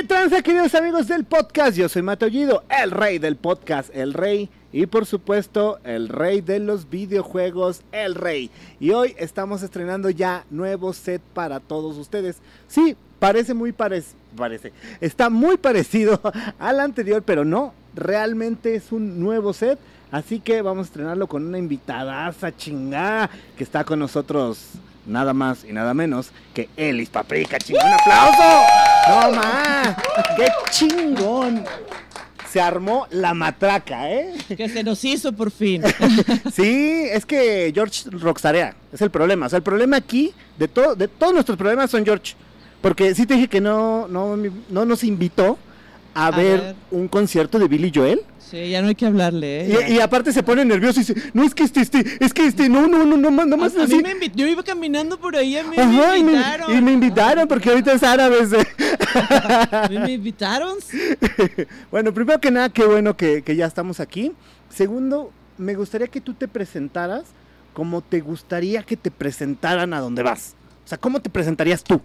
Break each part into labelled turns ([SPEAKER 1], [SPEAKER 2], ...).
[SPEAKER 1] ¿Qué tranza, queridos amigos del podcast? Yo soy Matollido, el rey del podcast, el rey y por supuesto el rey de los videojuegos, el rey. Y hoy estamos estrenando ya nuevo set para todos ustedes. Sí, parece muy parecido, parece, está muy parecido al anterior, pero no, realmente es un nuevo set. Así que vamos a estrenarlo con una invitada chingada que está con nosotros nada más y nada menos que Elis Paprika, chingón, un aplauso. No más, qué chingón. Se armó la matraca, ¿eh?
[SPEAKER 2] Que se nos hizo por fin.
[SPEAKER 1] sí, es que George roxarea, es el problema. O sea, el problema aquí, de, todo, de todos nuestros problemas son George. Porque sí te dije que no, no, no nos invitó a, ver, un concierto de Billy Joel.
[SPEAKER 2] Sí, ya no hay que hablarle,
[SPEAKER 1] ¿eh? Y, aparte se pone nervioso y dice, no, es que este, este, es que este, no, no, no, no, no más
[SPEAKER 2] a, así. me yo iba caminando por ahí, a mí me invitaron.
[SPEAKER 1] Y me, invitaron porque ahorita es árabes.
[SPEAKER 2] ¿Me invitaron?
[SPEAKER 1] bueno, primero que nada, qué bueno que, que ya estamos aquí. Segundo, me gustaría que tú te presentaras como te gustaría que te presentaran a donde vas. O sea, ¿cómo te presentarías tú?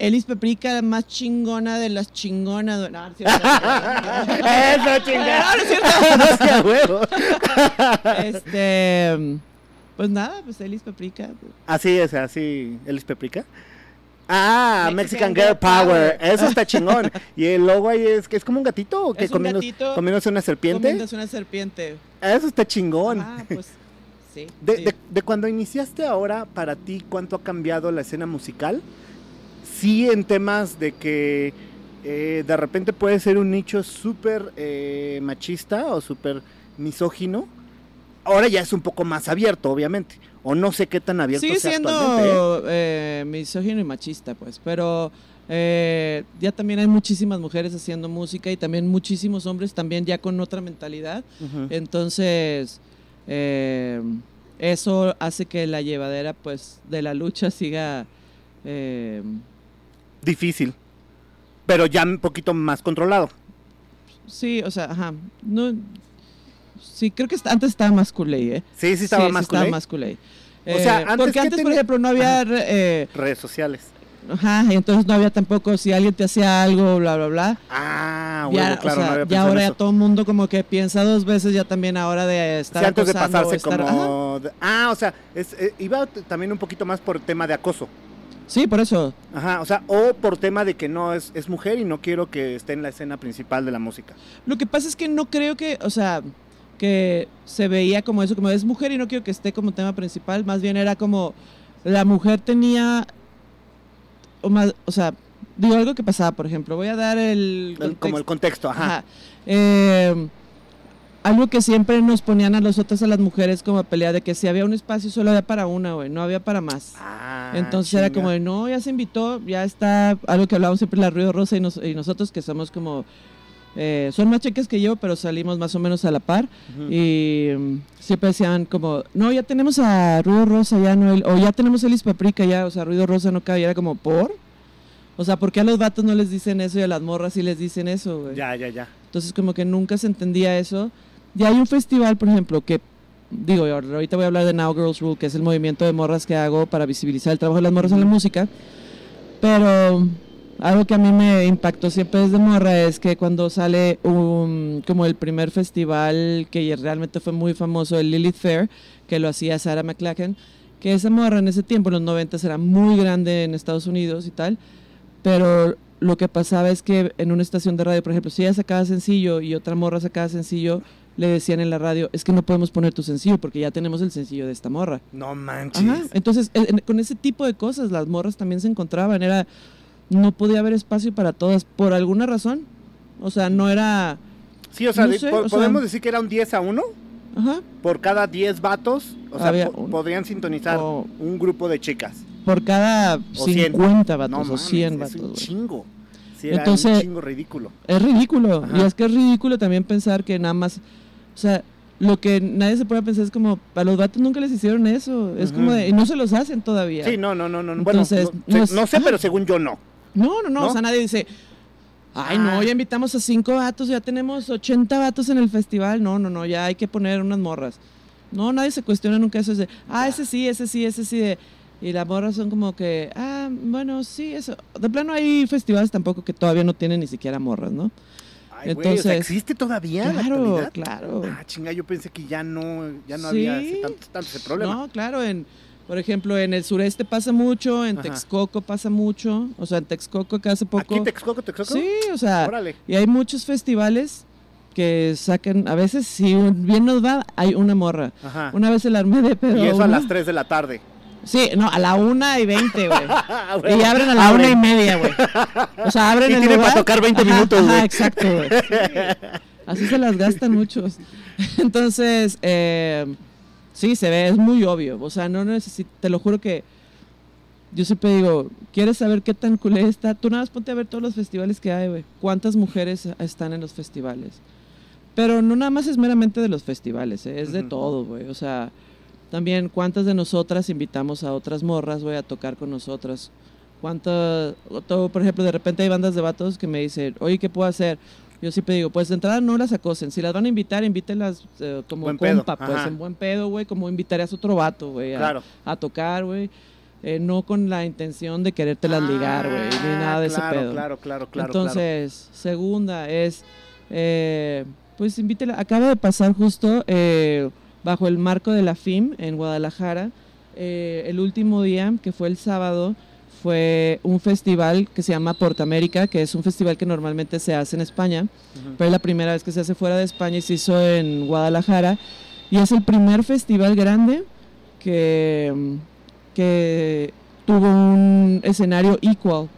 [SPEAKER 2] Elis Peprica, la más chingona de las chingonas. No,
[SPEAKER 1] no cierto. Eso, chingona. No, no es cierto. No es huevo.
[SPEAKER 2] Este. Pues nada, pues Elis Peprica.
[SPEAKER 1] Así es, así, Elis Peprica. Ah, Mexican, Girl Power. Eso está chingón. y el logo ahí es que es como un gatito que comiendo, comiéndose una serpiente.
[SPEAKER 2] Comiéndose una serpiente.
[SPEAKER 1] Eso está chingón. Ah, pues sí. De, De, de cuando iniciaste ahora, para ti, ¿cuánto ha cambiado la escena musical? Sí en temas de que eh, de repente puede ser un nicho súper eh, machista o súper misógino. Ahora ya es un poco más abierto, obviamente. O no sé qué tan abierto
[SPEAKER 2] Sigue
[SPEAKER 1] sea
[SPEAKER 2] siendo ¿eh? misógino y machista, pues. Pero ya también hay muchísimas mujeres haciendo música y también muchísimos hombres también ya con otra mentalidad. Entonces, eso hace que la llevadera, pues, de la lucha siga
[SPEAKER 1] difícil, pero ya un poquito más controlado.
[SPEAKER 2] Sí, o sea, ajá. No, sí, creo que antes estaba más culé, ¿eh?
[SPEAKER 1] Sí, sí estaba más
[SPEAKER 2] Estaba más culé. o sea, eh, antes porque antes, por ejemplo, no había...
[SPEAKER 1] Eh, redes sociales.
[SPEAKER 2] Ajá, y entonces no había tampoco si alguien te hacía algo, bla, bla, bla.
[SPEAKER 1] Ah, bueno, claro,
[SPEAKER 2] no había Ya ahora ya todo el mundo como que piensa dos veces ya también ahora de estar
[SPEAKER 1] sí, antes de pasarse como... Ah, o sea, es, eh, iba también un poquito más por tema de acoso.
[SPEAKER 2] Sí, por eso.
[SPEAKER 1] Ajá, o sea, o por tema de que no es, es mujer y no quiero que esté en la escena principal de la música.
[SPEAKER 2] Lo que pasa es que no creo que, o sea, que se veía como eso, como es mujer y no quiero que esté como tema principal, más bien era como la mujer tenía, o, más, o sea, digo algo que pasaba, por ejemplo, voy a dar el...
[SPEAKER 1] como el contexto, ajá. ajá.
[SPEAKER 2] Eh, algo que siempre nos ponían a nosotras a las mujeres como a pelea de que si había un espacio solo había para una, güey, no había para más. Ah, Entonces era como de, no, ya se invitó, ya está, algo que hablábamos siempre la Ruido Rosa y, nosotros que somos como, eh, son más cheques que yo, pero salimos más o menos a la par y mm, siempre decían como, no, ya tenemos a Ruido Rosa, ya no, o ya tenemos a Elis Paprika, ya, o sea, Ruido Rosa no cabe, y era como, ¿por? O sea, ¿por qué a los vatos no les dicen eso y a las morras sí les dicen eso, güey?
[SPEAKER 1] Ya, ya, ya.
[SPEAKER 2] Entonces como que nunca se entendía eso. Y hay un festival, por ejemplo, que digo, ahorita voy a hablar de Now Girls Rule, que es el movimiento de morras que hago para visibilizar el trabajo de las morras en la música. Pero algo que a mí me impactó siempre desde morra es que cuando sale un, como el primer festival que realmente fue muy famoso, el Lilith Fair, que lo hacía Sarah McLachlan, que esa morra en ese tiempo, en los 90, era muy grande en Estados Unidos y tal, pero lo que pasaba es que en una estación de radio, por ejemplo, si ella sacaba sencillo y otra morra sacaba sencillo, le decían en la radio, es que no podemos poner tu sencillo porque ya tenemos el sencillo de esta morra.
[SPEAKER 1] No manches.
[SPEAKER 2] Entonces, con ese tipo de cosas, las morras también se encontraban, era, no podía haber espacio para todas, por alguna razón. O sea, no era...
[SPEAKER 1] Sí, o sea, podemos decir que era un 10 a 1. Ajá. Por cada 10 vatos, o sea, podrían sintonizar un grupo de chicas.
[SPEAKER 2] Por cada 50 vatos o 100 vatos. Es
[SPEAKER 1] un chingo. Sí, era un chingo ridículo.
[SPEAKER 2] Es ridículo. Y es que es ridículo también pensar que nada más sea, lo que nadie se puede pensar es como, a los vatos nunca les hicieron eso. Es como de, y no se los hacen todavía.
[SPEAKER 1] Sí, no, no, no, no. Entonces, bueno, no, sé, pero según yo no.
[SPEAKER 2] No, no, no, O sea, nadie dice, ay, no, ah. ya invitamos a cinco vatos, ya tenemos 80 vatos en el festival. No, no, no, ya hay que poner unas morras. No, nadie se cuestiona nunca eso. Es de, ah, ese sí, ese sí, ese sí. De, Y las morras son como que, ah, bueno, sí, eso. De plano hay festivales tampoco que todavía no tienen ni siquiera morras, ¿no?
[SPEAKER 1] Ay, güey, o sea,
[SPEAKER 2] Entonces-
[SPEAKER 1] ¿existe todavía en la
[SPEAKER 2] Claro, claro.
[SPEAKER 1] Ah, chinga, yo pensé que ya no, ya no
[SPEAKER 2] Sí.
[SPEAKER 1] había tanto, tanto ese problema.
[SPEAKER 2] No, claro, en, por ejemplo, en el sureste pasa mucho, en
[SPEAKER 1] Ajá.
[SPEAKER 2] Texcoco pasa mucho, o sea, en Texcoco que hace poco...
[SPEAKER 1] ¿Aquí Texcoco, Texcoco?
[SPEAKER 2] Sí, o sea,
[SPEAKER 1] Órale.
[SPEAKER 2] y hay muchos festivales que sacan, a veces si bien nos va, hay una morra.
[SPEAKER 1] Ajá.
[SPEAKER 2] Una vez el armé de pedo.
[SPEAKER 1] y eso a las 3 de la tarde.
[SPEAKER 2] Sí, no, a la una y veinte, güey. Y abren a la
[SPEAKER 1] Abren.
[SPEAKER 2] una y media, güey. O sea, abren
[SPEAKER 1] Y
[SPEAKER 2] el
[SPEAKER 1] tiene
[SPEAKER 2] lugar.
[SPEAKER 1] para tocar 20
[SPEAKER 2] Ajá,
[SPEAKER 1] minutos, güey.
[SPEAKER 2] exacto, güey. Así se las gastan muchos. Entonces, eh, sí, se ve, es muy obvio. O sea, no necesito, te lo juro que yo siempre digo, ¿quieres saber qué tan culé está? Tú nada más ponte a ver todos los festivales que hay, güey. ¿Cuántas mujeres están en los festivales? Pero no nada más es meramente de los festivales, ¿eh? es de todo, güey. O sea, también cuántas de nosotras invitamos a otras morras, güey, a tocar con nosotras. Cuántas, por ejemplo, de repente hay bandas de vatos que me dicen, oye, ¿qué puedo hacer? Yo siempre digo, pues de entrada no las acosen. Si las van a invitar, invítelas eh, como
[SPEAKER 1] Buen pedo,
[SPEAKER 2] compa, pues
[SPEAKER 1] ajá.
[SPEAKER 2] en buen pedo, güey, como invitarías a otro vato, güey, a,
[SPEAKER 1] Claro.
[SPEAKER 2] a tocar, güey. Eh, no con la intención de querértelas ligar, güey, ni nada de
[SPEAKER 1] Ah, claro,
[SPEAKER 2] ese pedo.
[SPEAKER 1] Claro, claro, claro.
[SPEAKER 2] Entonces, segunda es, eh, pues invítela. Acaba de pasar justo eh, bajo el marco de la FIM en Guadalajara. eh, el último día, que fue el sábado, fue un festival que se llama Portamérica, que es un festival que normalmente se hace en España, pero es la primera vez que se hace fuera de España y se hizo en Guadalajara. Y es el primer festival grande que, que tuvo un escenario equal.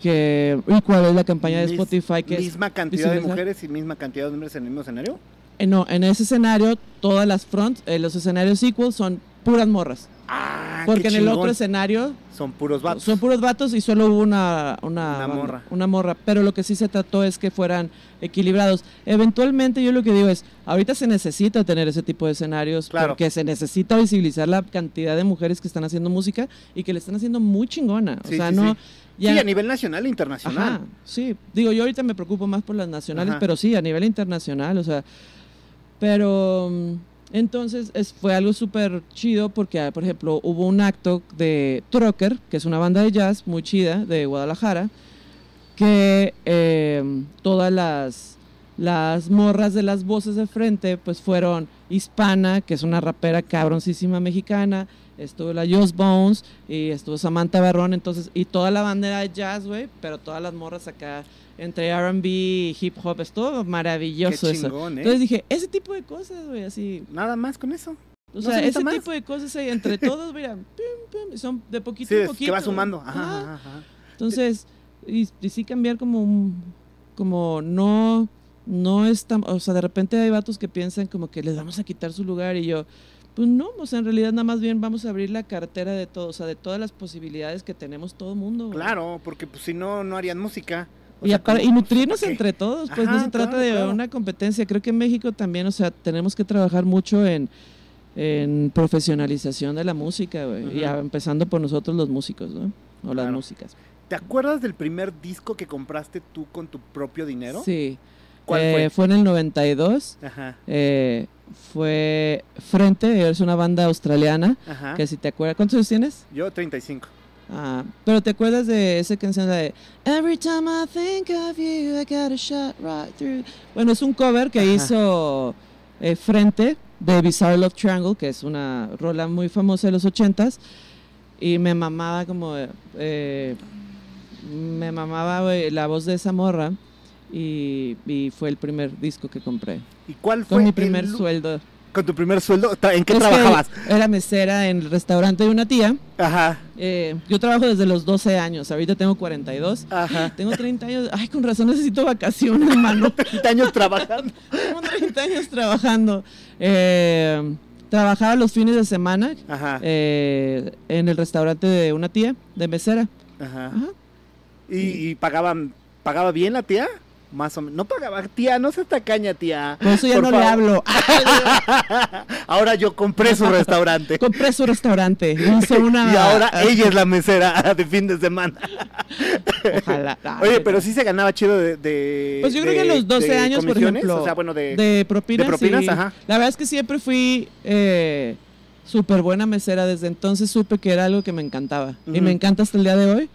[SPEAKER 2] Que equal es la campaña de Spotify que es
[SPEAKER 1] misma cantidad de mujeres y misma cantidad de hombres en el mismo escenario.
[SPEAKER 2] Eh, no, en ese escenario, todas las front, eh, los escenarios equal son puras morras.
[SPEAKER 1] Ah,
[SPEAKER 2] porque en el otro escenario
[SPEAKER 1] son puros vatos.
[SPEAKER 2] son puros vatos y solo hubo una, una,
[SPEAKER 1] morra.
[SPEAKER 2] Una morra. Pero lo que sí se trató es que fueran equilibrados. Eventualmente, yo lo que digo es: ahorita se necesita tener ese tipo de escenarios
[SPEAKER 1] Claro.
[SPEAKER 2] porque se necesita visibilizar la cantidad de mujeres que están haciendo música y que le están haciendo muy chingona. O
[SPEAKER 1] Sí,
[SPEAKER 2] sea,
[SPEAKER 1] sí,
[SPEAKER 2] no.
[SPEAKER 1] sí.
[SPEAKER 2] ya-
[SPEAKER 1] Sí, a nivel nacional e internacional.
[SPEAKER 2] Ajá, sí. Digo, yo ahorita me preocupo más por las nacionales,
[SPEAKER 1] Ajá.
[SPEAKER 2] pero sí, a nivel internacional, o sea. Pero mm, entonces es, fue algo súper chido porque, ah, por ejemplo, hubo un acto de Trocker, que es una banda de jazz muy chida de Guadalajara, que eh, todas las, las morras de las voces de frente pues fueron Hispana, que es una rapera cabroncísima mexicana, estuvo la Joss Bones y estuvo Samantha Barrón, entonces, y toda la banda era de jazz, güey, pero todas las morras acá entre R&B y hip hop, estuvo maravilloso
[SPEAKER 1] Qué
[SPEAKER 2] eso.
[SPEAKER 1] ¿eh?
[SPEAKER 2] Entonces dije, ese tipo de cosas, güey, así,
[SPEAKER 1] Nada más con eso.
[SPEAKER 2] o
[SPEAKER 1] No
[SPEAKER 2] sea,
[SPEAKER 1] se
[SPEAKER 2] ese
[SPEAKER 1] más.
[SPEAKER 2] tipo de cosas entre todos, mira, pim, pim, son de poquito
[SPEAKER 1] Sí,
[SPEAKER 2] en
[SPEAKER 1] es
[SPEAKER 2] poquito.
[SPEAKER 1] que va sumando. Ajá,
[SPEAKER 2] Ajá. Entonces, y, y sí cambiar como un- como no, no es tan, o sea, de repente hay vatos que piensan como que les vamos a quitar su lugar y yo, pues no, o sea, en realidad nada más bien vamos a abrir la cartera de todo, o sea, de todas las posibilidades que tenemos todo mundo. güey.
[SPEAKER 1] Claro, porque pues si no, no harían música. O
[SPEAKER 2] Y,
[SPEAKER 1] sea,
[SPEAKER 2] apar-
[SPEAKER 1] ¿cómo-
[SPEAKER 2] y nutrirnos entre todos, pues no se trata
[SPEAKER 1] claro,
[SPEAKER 2] de
[SPEAKER 1] claro.
[SPEAKER 2] una competencia. Creo que en México también, o sea, tenemos que trabajar mucho en, en profesionalización de la música, güey. Y
[SPEAKER 1] Ujú.
[SPEAKER 2] a- empezando por nosotros los músicos, ¿no? O las
[SPEAKER 1] Claro.
[SPEAKER 2] músicas.
[SPEAKER 1] ¿Te acuerdas del primer disco que compraste tú con tu propio dinero?
[SPEAKER 2] Sí.
[SPEAKER 1] ¿Cuál
[SPEAKER 2] Eh,
[SPEAKER 1] fue?
[SPEAKER 2] en el 92.
[SPEAKER 1] Ajá,
[SPEAKER 2] eh, fue Frente, es una banda australiana.
[SPEAKER 1] ajá.
[SPEAKER 2] Que si te acuerdas. ¿Cuántos años tienes?
[SPEAKER 1] Yo 35.
[SPEAKER 2] Ah, pero te acuerdas de esa canción de Every time I think of you, I got a shot right through. Bueno, es un cover que
[SPEAKER 1] Ajá.
[SPEAKER 2] hizo eh, Frente de Bizarre Love Triangle, que es una rola muy famosa de los ochentas. Y me mamaba como. eh, me mamaba güey, la voz de esa morra. Y, y fue el primer disco que compré.
[SPEAKER 1] ¿Y cuál fue
[SPEAKER 2] Con mi primer sueldo.
[SPEAKER 1] ¿Con tu primer sueldo? ¿En qué
[SPEAKER 2] Es
[SPEAKER 1] trabajabas?
[SPEAKER 2] Era mesera en el restaurante de una tía.
[SPEAKER 1] Ajá,
[SPEAKER 2] Eh, yo trabajo desde los 12 años, ahorita tengo 42.
[SPEAKER 1] ajá.
[SPEAKER 2] Tengo 30 años. Ay, con razón necesito vacaciones, hermano.
[SPEAKER 1] 30 años trabajando.
[SPEAKER 2] Tengo 30 años trabajando. Eh, trabajaba los fines de semana
[SPEAKER 1] Ajá,
[SPEAKER 2] eh, en el restaurante de una tía, de mesera.
[SPEAKER 1] ajá.
[SPEAKER 2] Ajá.
[SPEAKER 1] ¿Y, y pagaban, pagaba bien la tía? Más o menos. No pagaba, tía, no seas tacaña, tía.
[SPEAKER 2] Por eso ya
[SPEAKER 1] Por
[SPEAKER 2] no le hablo.
[SPEAKER 1] Ahora yo compré su restaurante.
[SPEAKER 2] Compré su restaurante. Hice una.
[SPEAKER 1] Y ahora ella es la mesera de fin de semana.
[SPEAKER 2] Ojalá.
[SPEAKER 1] Oye, pero sí se ganaba chido de. de-
[SPEAKER 2] Pues yo creo
[SPEAKER 1] de-
[SPEAKER 2] que a los 12
[SPEAKER 1] de
[SPEAKER 2] años, por ejemplo.
[SPEAKER 1] O sea, bueno, de.
[SPEAKER 2] de propinas.
[SPEAKER 1] de propinas,
[SPEAKER 2] sí.
[SPEAKER 1] ajá.
[SPEAKER 2] La verdad es que siempre fui. eh, súper buena mesera. Desde entonces supe que era algo que me encantaba. Y me encanta hasta el día de hoy.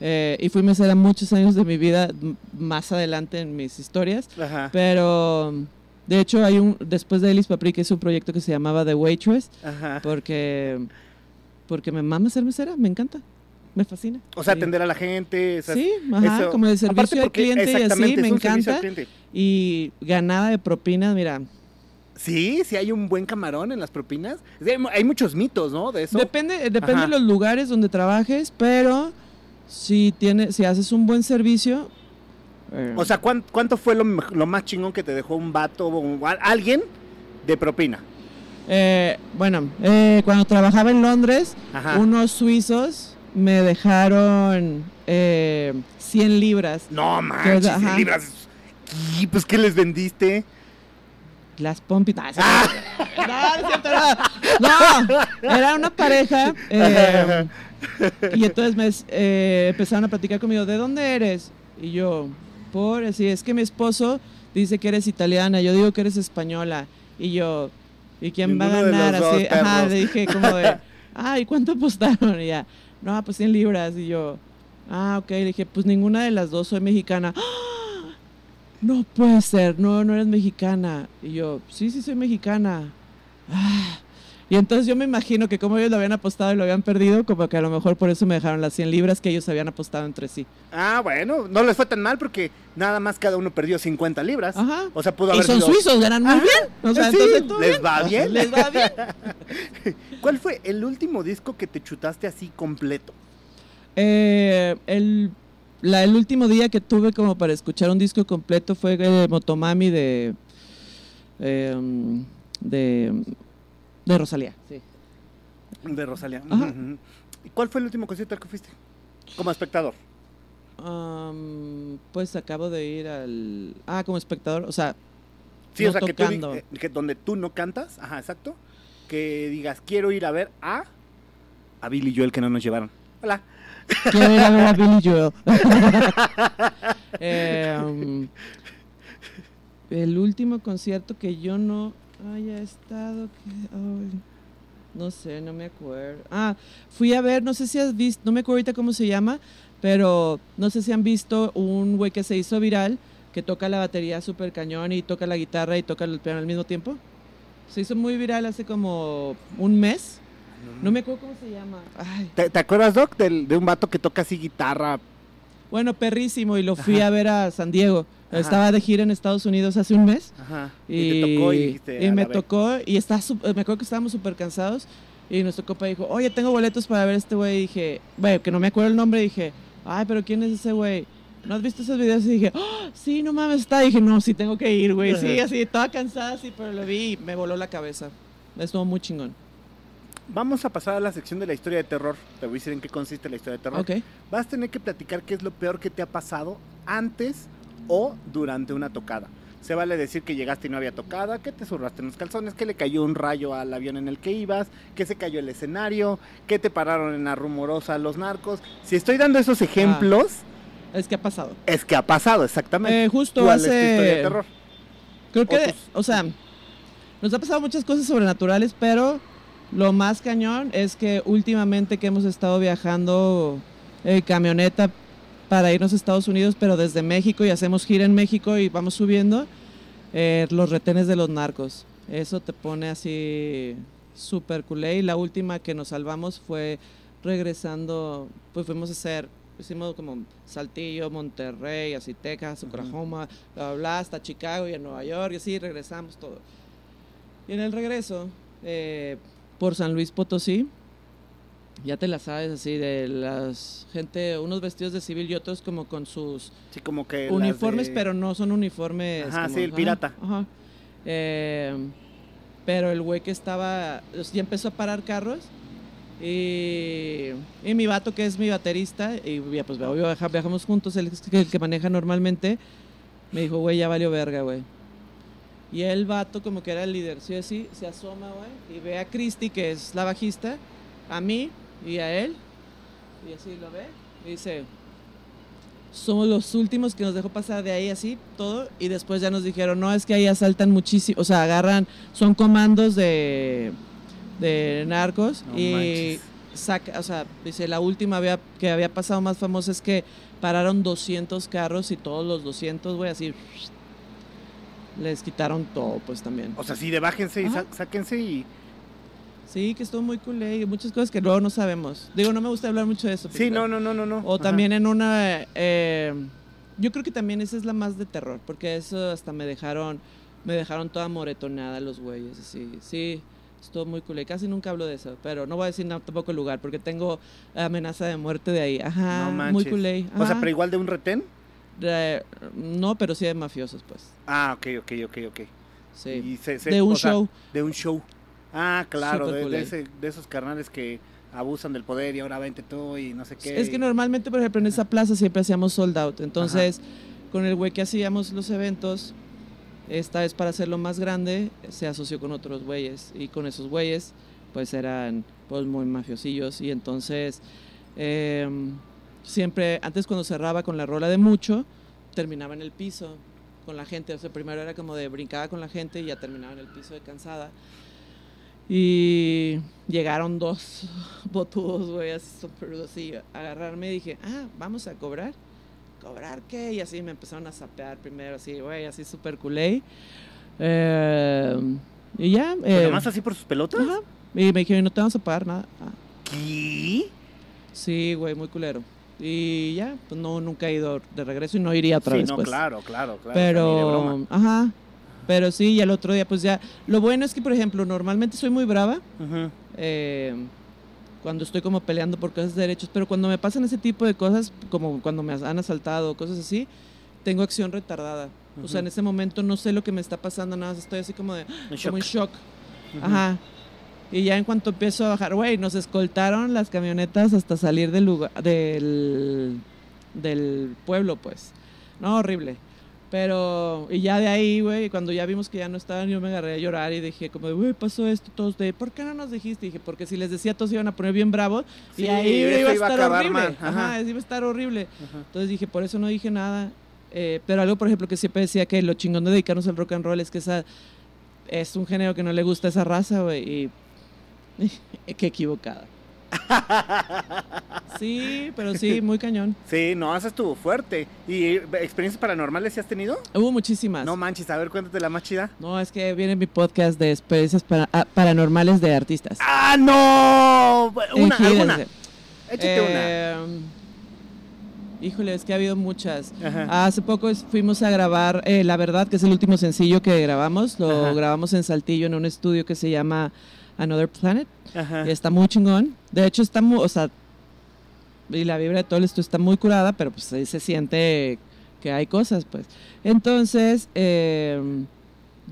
[SPEAKER 2] Eh, y fui mesera muchos años de mi vida, más adelante en mis historias.
[SPEAKER 1] Ajá.
[SPEAKER 2] Pero, de hecho, hay un, después de Elis Paprika hice un proyecto que se llamaba The Waitress,
[SPEAKER 1] Ajá.
[SPEAKER 2] porque, porque me mama ser mesera, me encanta, me fascina.
[SPEAKER 1] O sea, atender a la gente.
[SPEAKER 2] Sí, ajá,
[SPEAKER 1] eso-
[SPEAKER 2] como el servicio al cliente y así, me
[SPEAKER 1] es
[SPEAKER 2] encanta. Y ganada de propinas, mira,
[SPEAKER 1] Sí, sí hay un buen camarón en las propinas. Hay, mu- hay muchos mitos, ¿no? De eso.
[SPEAKER 2] depende, depende
[SPEAKER 1] Ajá.
[SPEAKER 2] de los lugares donde trabajes, pero si, tiene, si haces un buen servicio... eh,
[SPEAKER 1] O sea, ¿cuán- ¿cuánto fue lo, más chingón que te dejó un vato o alguien de propina?
[SPEAKER 2] eh, bueno, eh, cuando trabajaba en Londres,
[SPEAKER 1] Ajá.
[SPEAKER 2] unos suizos me dejaron eh, 100 libras.
[SPEAKER 1] No manches,
[SPEAKER 2] Que- ajá.
[SPEAKER 1] 100 libras. Y pues, ¿qué les vendiste?
[SPEAKER 2] Las pompis. No, cierto. no, no cierto, no. No, era una pareja. eh, y entonces me eh, empezaron a platicar conmigo, ¿de dónde eres? Y yo, por, así, es que mi esposo dice que eres italiana, yo digo que eres española. Y yo, ¿y quién va a
[SPEAKER 1] Ninguno
[SPEAKER 2] ganar?
[SPEAKER 1] los dos,
[SPEAKER 2] Así, ajá, le dije como de, ah, ¿y cuánto apostaron? Y ya, no, pues 100 libras. Y yo, ah, ok, le dije, pues ninguna de las dos soy mexicana. ¡Ah! No puede ser, no, no eres mexicana. Y yo, sí, sí soy mexicana. Ah. Y entonces yo me imagino que como ellos lo habían apostado y lo habían perdido, como que a lo mejor por eso me dejaron las 100 libras que ellos habían apostado entre sí.
[SPEAKER 1] Ah, bueno, no les fue tan mal porque nada más cada uno perdió 50 libras.
[SPEAKER 2] Ajá.
[SPEAKER 1] O sea, pudo
[SPEAKER 2] Y
[SPEAKER 1] haber
[SPEAKER 2] son
[SPEAKER 1] sido-
[SPEAKER 2] suizos, ganan muy
[SPEAKER 1] Ajá.
[SPEAKER 2] bien. O sea,
[SPEAKER 1] Sí,
[SPEAKER 2] entonces todo
[SPEAKER 1] les
[SPEAKER 2] bien.
[SPEAKER 1] va bien.
[SPEAKER 2] Les va bien.
[SPEAKER 1] ¿Cuál fue el último disco que te chutaste así completo?
[SPEAKER 2] Eh, el, la- el último día que tuve como para escuchar un disco completo fue de Motomami de, eh, de, de Rosalía. Sí.
[SPEAKER 1] De Rosalía.
[SPEAKER 2] Ajá.
[SPEAKER 1] ¿Y cuál fue el último concierto al que fuiste? Como espectador.
[SPEAKER 2] Am, pues acabo de ir al... Ah, como espectador, o sea,
[SPEAKER 1] Sí,
[SPEAKER 2] No
[SPEAKER 1] o sea, que tú, eh, que donde tú no cantas, ajá, exacto. Que digas, quiero ir a ver a... A Billy Joel que no nos llevaron. Hola.
[SPEAKER 2] Quiero ir a ver a Billy Joel. Eh, um, el último concierto que yo no haya estado, que, ay, no sé, no me acuerdo. Ah, fui a ver, no sé si has visto, no me acuerdo ahorita cómo se llama, pero no sé si han visto un güey que se hizo viral, que toca la batería súper cañón y toca la guitarra y toca el piano al mismo tiempo. Se hizo muy viral hace como un mes. No me acuerdo cómo se llama. Ay,
[SPEAKER 1] ¿Te, te acuerdas, Doc, del- de un vato que toca así guitarra?
[SPEAKER 2] Bueno, perrísimo, y lo fui
[SPEAKER 1] Ajá.
[SPEAKER 2] a ver a San Diego.
[SPEAKER 1] Ajá.
[SPEAKER 2] Estaba de gira en Estados Unidos hace un mes.
[SPEAKER 1] Ajá.
[SPEAKER 2] Y,
[SPEAKER 1] Y, te tocó y dijiste,
[SPEAKER 2] y
[SPEAKER 1] "A
[SPEAKER 2] me
[SPEAKER 1] la ver".
[SPEAKER 2] tocó, y está sup- me acuerdo que estábamos súper cansados. Y nuestro copa dijo, oye, tengo boletos para ver a este güey. Y dije, güey, que no me acuerdo el nombre. dije, ay, pero ¿quién es ese güey? ¿No has visto esos videos? Y dije, "Ah, sí, no mames, está. Y dije, no, sí tengo que ir, güey. Sí, así, toda cansada, sí, pero lo vi y me voló la cabeza. Estuvo muy chingón.
[SPEAKER 1] Vamos a pasar a la sección de la historia de terror. Te voy a decir en qué consiste la historia de terror.
[SPEAKER 2] Ok.
[SPEAKER 1] Vas a tener que platicar qué es lo peor que te ha pasado antes o durante una tocada. Se vale decir que llegaste y no había tocada, que te zurraste en los calzones, que le cayó un rayo al avión en el que ibas, que se cayó el escenario, que te pararon en la rumorosa los narcos. Si estoy dando esos ejemplos,
[SPEAKER 2] Es que ha pasado.
[SPEAKER 1] es que ha pasado exactamente.
[SPEAKER 2] Eh, justo
[SPEAKER 1] ¿Cuál es tu
[SPEAKER 2] hace...
[SPEAKER 1] historia de terror?
[SPEAKER 2] Creo que,
[SPEAKER 1] O tus-
[SPEAKER 2] o sea, nos ha pasado muchas cosas sobrenaturales, pero lo más cañón es que últimamente que hemos estado viajando en camioneta para irnos a Estados Unidos, pero desde México y hacemos gira en México y vamos subiendo eh, los retenes de los narcos. Eso te pone así súper culé. Y la última que nos salvamos fue regresando, pues fuimos a hacer, hicimos como Saltillo, Monterrey, así Texas, Oklahoma, bla, bla, hasta Chicago y a Nueva York, y así regresamos todo. Y en el regreso, eh, por San Luis Potosí, ya te la sabes así, de las gente, unos vestidos de civil y otros como con sus
[SPEAKER 1] Sí, como que. las
[SPEAKER 2] uniformes,
[SPEAKER 1] de-
[SPEAKER 2] pero no son uniformes.
[SPEAKER 1] Ajá,
[SPEAKER 2] como-
[SPEAKER 1] sí, el pirata.
[SPEAKER 2] Ajá. Eh, pero el güey que estaba, ya empezó a parar carros y, y mi vato que es mi baterista, y ya pues viajamos juntos, el que maneja normalmente, me dijo, güey, ya valió verga, güey. Y el vato como que era el líder, sí, así, se asoma, güey, y ve a Christy, que es la bajista, a mí y a él, y así lo ve, y dice, somos los últimos que nos dejó pasar de ahí así, todo, y después ya nos dijeron, no, es que ahí asaltan muchísimo, o sea, agarran, son comandos de, de narcos
[SPEAKER 1] No
[SPEAKER 2] y
[SPEAKER 1] manches.
[SPEAKER 2] saca, o sea, dice la última había, que había pasado más famosa es que pararon 200 carros y todos los 200, güey, así les quitaron todo, pues también.
[SPEAKER 1] O sea, sí, de bájense y
[SPEAKER 2] Ajá.
[SPEAKER 1] sáquense y...
[SPEAKER 2] Sí, que estuvo muy cool y muchas cosas que luego no sabemos. Digo, no me gusta hablar mucho de eso.
[SPEAKER 1] Sí, no, no, no, no, no.
[SPEAKER 2] O
[SPEAKER 1] Ajá.
[SPEAKER 2] también en una... eh, yo creo que también esa es la más de terror, porque eso hasta me dejaron, me dejaron toda moretonada los güeyes, así. Sí, estuvo muy cool. Casi nunca hablo de eso, pero no voy a decir no, tampoco el lugar, porque tengo amenaza de muerte de ahí. Ajá,
[SPEAKER 1] No
[SPEAKER 2] muy
[SPEAKER 1] manches.
[SPEAKER 2] cool.
[SPEAKER 1] O sea, pero igual de un retén.
[SPEAKER 2] No, pero sí de mafiosos, pues.
[SPEAKER 1] Ah, ok, ok, ok, ok.
[SPEAKER 2] Sí.
[SPEAKER 1] Y se- se-
[SPEAKER 2] de un
[SPEAKER 1] sea,
[SPEAKER 2] show.
[SPEAKER 1] de un show. Ah, claro, de,
[SPEAKER 2] cool
[SPEAKER 1] de
[SPEAKER 2] ahí.
[SPEAKER 1] ese- de esos carnales que abusan del poder y ahora vente tú y no sé qué.
[SPEAKER 2] Es que normalmente, por ejemplo, en esa plaza siempre hacíamos sold out. Entonces, con el güey que hacíamos los eventos, esta vez para hacerlo más grande, se asoció con otros güeyes. Y con esos güeyes, pues eran pues muy mafiosillos. Y entonces, eh, siempre, antes cuando cerraba con la rola de mucho, terminaba en el piso con la gente. O sea, primero era como de brincaba con la gente y ya terminaba en el piso de cansada. Y llegaron dos botudos, güey, así súper así, agarrarme y dije, ah, vamos a cobrar. ¿Cobrar qué? Y así me empezaron a sapear primero, así, güey, así súper culé. Eh, y ya.
[SPEAKER 1] ¿Pero
[SPEAKER 2] eh,
[SPEAKER 1] nada más así por sus pelotas?
[SPEAKER 2] ajá. Y me dijeron, no te vamos a pagar nada. Ah,
[SPEAKER 1] ¿Qué?
[SPEAKER 2] sí, güey, muy culero. Y ya, pues no, nunca he ido de regreso y no iría otra
[SPEAKER 1] sí,
[SPEAKER 2] vez.
[SPEAKER 1] no,
[SPEAKER 2] pues.
[SPEAKER 1] claro, claro, claro.
[SPEAKER 2] Pero, ajá. Pero sí, y al otro día, pues ya. Lo bueno es que, por ejemplo, normalmente soy muy brava. Eh, cuando estoy como peleando por cosas de derechos, pero cuando me pasan ese tipo de cosas, como cuando me han asaltado o cosas así, tengo acción retardada. O sea, en ese momento no sé lo que me está pasando, nada más estoy así como de,
[SPEAKER 1] En
[SPEAKER 2] como en
[SPEAKER 1] shock.
[SPEAKER 2] shock. Ajá. Y ya en cuanto empiezo a bajar, güey, nos escoltaron las camionetas hasta salir del lugar, del, del pueblo, pues. No, horrible. Pero, y ya de ahí, güey, cuando ya vimos que ya no estaban, yo me agarré a llorar y dije, como de, güey, pasó esto, todos de, ¿por qué no nos dijiste? dije, porque si les decía, todos iban a poner bien bravos
[SPEAKER 1] Sí,
[SPEAKER 2] y ahí iba a
[SPEAKER 1] iba a
[SPEAKER 2] estar
[SPEAKER 1] acabar
[SPEAKER 2] horrible.
[SPEAKER 1] mal, ajá.
[SPEAKER 2] Ajá, iba a estar horrible.
[SPEAKER 1] Ajá.
[SPEAKER 2] Entonces dije, por eso no dije nada. Eh, pero algo, por ejemplo, que siempre decía que lo chingón de dedicarnos al rock and roll es que esa es un género que no le gusta a esa raza, güey. Y qué equivocada. Sí, pero sí, muy cañón.
[SPEAKER 1] Sí, no, eso estuvo fuerte. ¿Y eh, experiencias paranormales sí has tenido?
[SPEAKER 2] Hubo muchísimas.
[SPEAKER 1] No
[SPEAKER 2] No,
[SPEAKER 1] manches, a ver, cuéntate la más chida.
[SPEAKER 2] es que viene mi podcast de experiencias para- ah, paranormales de artistas.
[SPEAKER 1] ¡Ah, no! Una,
[SPEAKER 2] Eh,
[SPEAKER 1] alguna. Échate
[SPEAKER 2] Eh, Híjole, es que ha habido muchas.
[SPEAKER 1] una. Ajá.
[SPEAKER 2] Hace poco fuimos a grabar eh, La Verdad, que es el último sencillo que grabamos. Lo
[SPEAKER 1] Ajá.
[SPEAKER 2] grabamos en Saltillo en un estudio que se llama Another Planet.
[SPEAKER 1] Ajá.
[SPEAKER 2] Y está muy chingón. De hecho, está muy, o sea, y la vibra de todo esto está muy curada, pero pues ahí se siente que hay cosas, pues. Entonces, eh,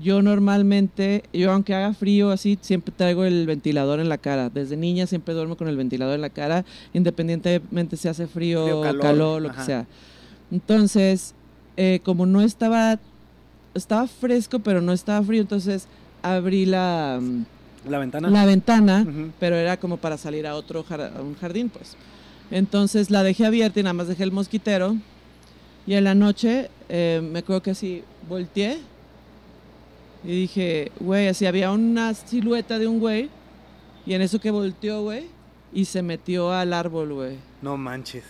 [SPEAKER 2] yo normalmente, yo aunque haga frío así, siempre traigo el ventilador en la cara. Desde niña siempre duermo con el ventilador en la cara, independientemente si hace frío,
[SPEAKER 1] Frío, calor,
[SPEAKER 2] calor, lo
[SPEAKER 1] ajá.
[SPEAKER 2] que sea. Entonces, eh, como no estaba, estaba fresco, pero no estaba frío, entonces abrí la,
[SPEAKER 1] La ventana.
[SPEAKER 2] la ventana pero era como para salir a otro jar- a un jardín, pues. Entonces la dejé abierta y nada más dejé el mosquitero. Y en la noche eh, me acuerdo que así volteé y dije, güey, así había una silueta de un güey. Y en eso que volteó, güey, y se metió al árbol, güey.
[SPEAKER 1] No manches.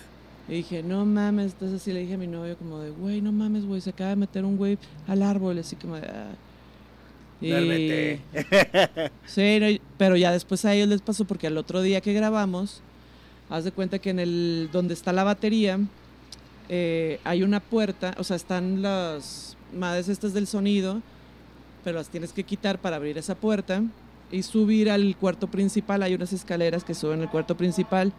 [SPEAKER 2] Y dije, no mames. Entonces así le dije a mi novio, como de, güey, no mames, güey, se acaba de meter un güey al árbol. Así como de, "Ah". Y-. Sí, no, pero ya después a ellos les pasó porque al otro día que grabamos, haz de cuenta que en el donde está la batería eh, hay una puerta, o sea, están las madres estas del sonido, pero las tienes que quitar para abrir esa puerta y subir al cuarto principal. Hay unas escaleras que suben al cuarto principal.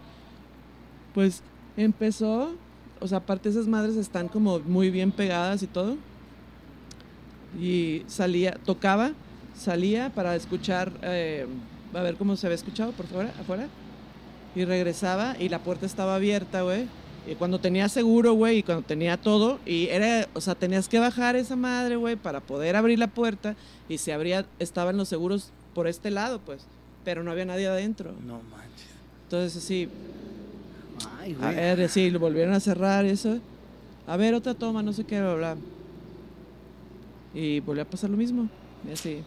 [SPEAKER 2] Pues empezó, o sea, aparte esas madres están como muy bien pegadas y todo. Y salía, tocaba, salía para escuchar, eh, a ver cómo se había escuchado por fuera, afuera. Y regresaba y la puerta estaba abierta, güey. Y cuando tenía seguro, güey, y cuando tenía todo, y era, o sea, tenías que bajar esa madre, güey, para poder abrir la puerta. Y se abría, estaban los seguros por este lado, pues. Pero no había nadie adentro.
[SPEAKER 1] No manches.
[SPEAKER 2] Entonces, así,
[SPEAKER 1] Ay,
[SPEAKER 2] a
[SPEAKER 1] güey.
[SPEAKER 2] ver, sí, lo volvieron a cerrar eso. A ver, otra toma, no sé qué, bla, bla. Y volvió a pasar lo mismo. Y así.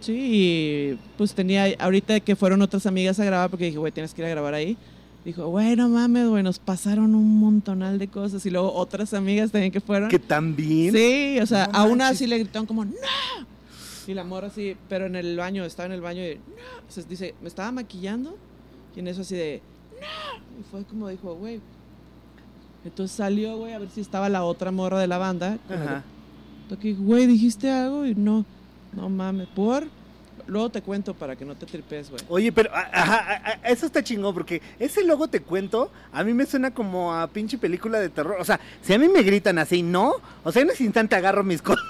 [SPEAKER 2] Sí, y pues tenía, ahorita que fueron otras amigas a grabar, porque dije, güey, tienes que ir a grabar ahí. Dijo, güey, no mames, güey, nos pasaron un montonal de cosas. Y luego otras amigas también que fueron.
[SPEAKER 1] Que también.
[SPEAKER 2] Sí, o sea,
[SPEAKER 1] No
[SPEAKER 2] a una así le gritaron como, ¡No! Y la morra así, pero en el baño, estaba en el baño y, ¡No! O sea, dice, me estaba maquillando. Y en eso así de, ¡No! Y fue como dijo, güey. Entonces salió, güey, a ver si estaba la otra morra de la banda.
[SPEAKER 1] Ajá.
[SPEAKER 2] Que, güey, dijiste algo y no, no mames, por. Luego te cuento para que no te tripes, güey.
[SPEAKER 1] Oye, pero ajá, a- a- eso está chingón porque ese logo te cuento, a mí me suena como a pinche película de terror. O sea, si a mí me gritan así, no, o sea, en ese instante agarro mis cosas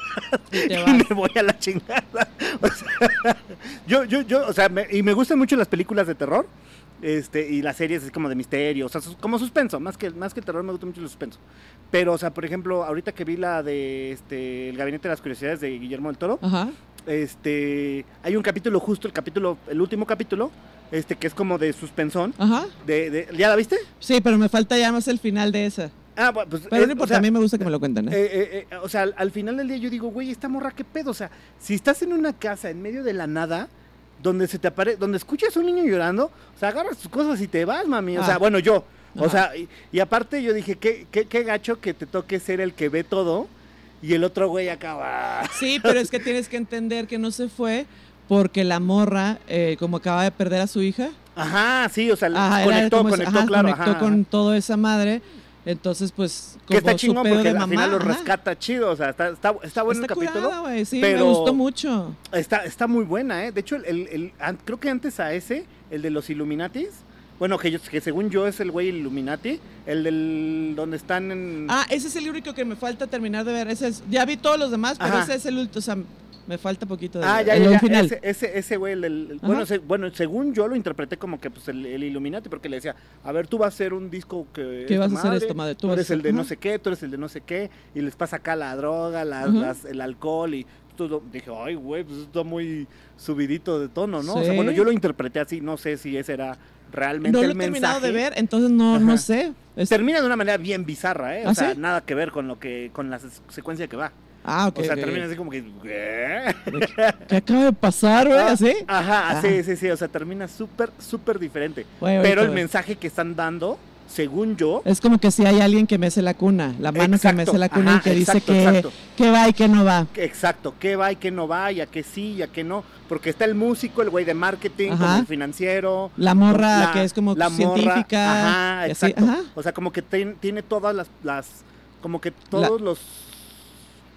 [SPEAKER 2] Y
[SPEAKER 1] y me voy a la chingada. O sea, yo, yo, yo, o sea, me- y me gustan mucho las películas de terror. Este, y las series así como de misterio, o sea, como suspenso, más que, más que el terror me gusta mucho el suspenso. Pero, o sea, por ejemplo, ahorita que vi la de este El Gabinete de las Curiosidades de Guillermo del Toro,
[SPEAKER 2] Ajá.
[SPEAKER 1] este hay un capítulo justo el capítulo el último capítulo este que es como de suspensón
[SPEAKER 2] Ajá.
[SPEAKER 1] de, de- ya la viste
[SPEAKER 2] Sí, pero me falta ya más el final de esa.
[SPEAKER 1] ah pues
[SPEAKER 2] Pero
[SPEAKER 1] eh,
[SPEAKER 2] no importa, a mí me gusta que me lo cuenten, ¿eh?
[SPEAKER 1] eh, eh, eh, o sea al, al final del día yo digo güey esta morra qué pedo o sea si estás en una casa en medio de la nada donde se te aparece donde escuchas a un niño llorando o sea agarras tus cosas y te vas mami o
[SPEAKER 2] Ah.
[SPEAKER 1] sea bueno yo o
[SPEAKER 2] Ajá.
[SPEAKER 1] sea y, y aparte yo dije qué, qué, qué gacho que te toque ser el que ve todo y el otro güey acaba
[SPEAKER 2] Sí, pero es que tienes que entender que no se fue porque la morra, eh, como acaba de perder a su hija,
[SPEAKER 1] ajá sí o sea
[SPEAKER 2] ajá,
[SPEAKER 1] conectó conectó
[SPEAKER 2] ajá,
[SPEAKER 1] claro
[SPEAKER 2] conectó
[SPEAKER 1] ajá,
[SPEAKER 2] con toda esa madre. Entonces, pues,
[SPEAKER 1] Que está
[SPEAKER 2] como
[SPEAKER 1] chingón porque al final lo rescata chido, o sea, está, está, está bueno
[SPEAKER 2] Está
[SPEAKER 1] el capítulo.
[SPEAKER 2] curada, sí,
[SPEAKER 1] pero-
[SPEAKER 2] me gustó mucho.
[SPEAKER 1] Está, está muy buena, ¿eh? De hecho, el, el- creo que antes a ese, el de los Illuminatis, bueno, que, yo- que según yo es el güey Illuminati, el del donde están en...
[SPEAKER 2] Ah, ese es el único que me falta terminar de ver. Ese es, ya vi todos los demás, pero
[SPEAKER 1] Ajá.
[SPEAKER 2] ese es el último. O sea, me falta poquito de
[SPEAKER 1] Ah, ya,
[SPEAKER 2] el
[SPEAKER 1] ya, ya,
[SPEAKER 2] final.
[SPEAKER 1] Ese, ese, ese güey, el, bueno, se- bueno, según yo lo interpreté como que pues el, el Illuminati, porque le decía, a ver, tú vas a hacer un disco que...
[SPEAKER 2] ¿Qué vas a hacer esto, madre? Tú
[SPEAKER 1] Tú eres el de no sé qué, tú eres el de no sé qué, y les pasa acá la droga, las- el alcohol y todo. Dije, ay, güey, pues está muy subidito de tono, ¿no? O sea, bueno, yo lo interpreté así, no sé si ese era realmente
[SPEAKER 2] No lo
[SPEAKER 1] el
[SPEAKER 2] he terminado
[SPEAKER 1] mensaje.
[SPEAKER 2] de ver, entonces no, no sé. Es-
[SPEAKER 1] Termina de una manera bien bizarra, ¿eh? O
[SPEAKER 2] ¿Ah,
[SPEAKER 1] sea,
[SPEAKER 2] sí?
[SPEAKER 1] nada que ver con lo que, con la se- secuencia que va.
[SPEAKER 2] Ah, ok.
[SPEAKER 1] o sea,
[SPEAKER 2] ok.
[SPEAKER 1] termina así como que. ¿qué?
[SPEAKER 2] ¿Qué acaba de pasar, güey? ¿Así?
[SPEAKER 1] Ajá,
[SPEAKER 2] Ah.
[SPEAKER 1] sí, sí, sí. O sea, termina súper, súper diferente. Pero el mensaje que están dando, según yo.
[SPEAKER 2] Es como que si hay alguien que mece la cuna, la mano que mece la cuna
[SPEAKER 1] ajá,
[SPEAKER 2] y que dice que,
[SPEAKER 1] exacto.
[SPEAKER 2] que va y que no va.
[SPEAKER 1] Exacto, qué va y qué no va, y a qué sí y a qué no. Porque está el músico, el güey de marketing, como el financiero.
[SPEAKER 2] La morra
[SPEAKER 1] la-
[SPEAKER 2] que es como
[SPEAKER 1] la morra,
[SPEAKER 2] científica.
[SPEAKER 1] Ajá,
[SPEAKER 2] así,
[SPEAKER 1] exacto.
[SPEAKER 2] ajá.
[SPEAKER 1] O sea, como que ten- tiene todas las, las. Como que todos los.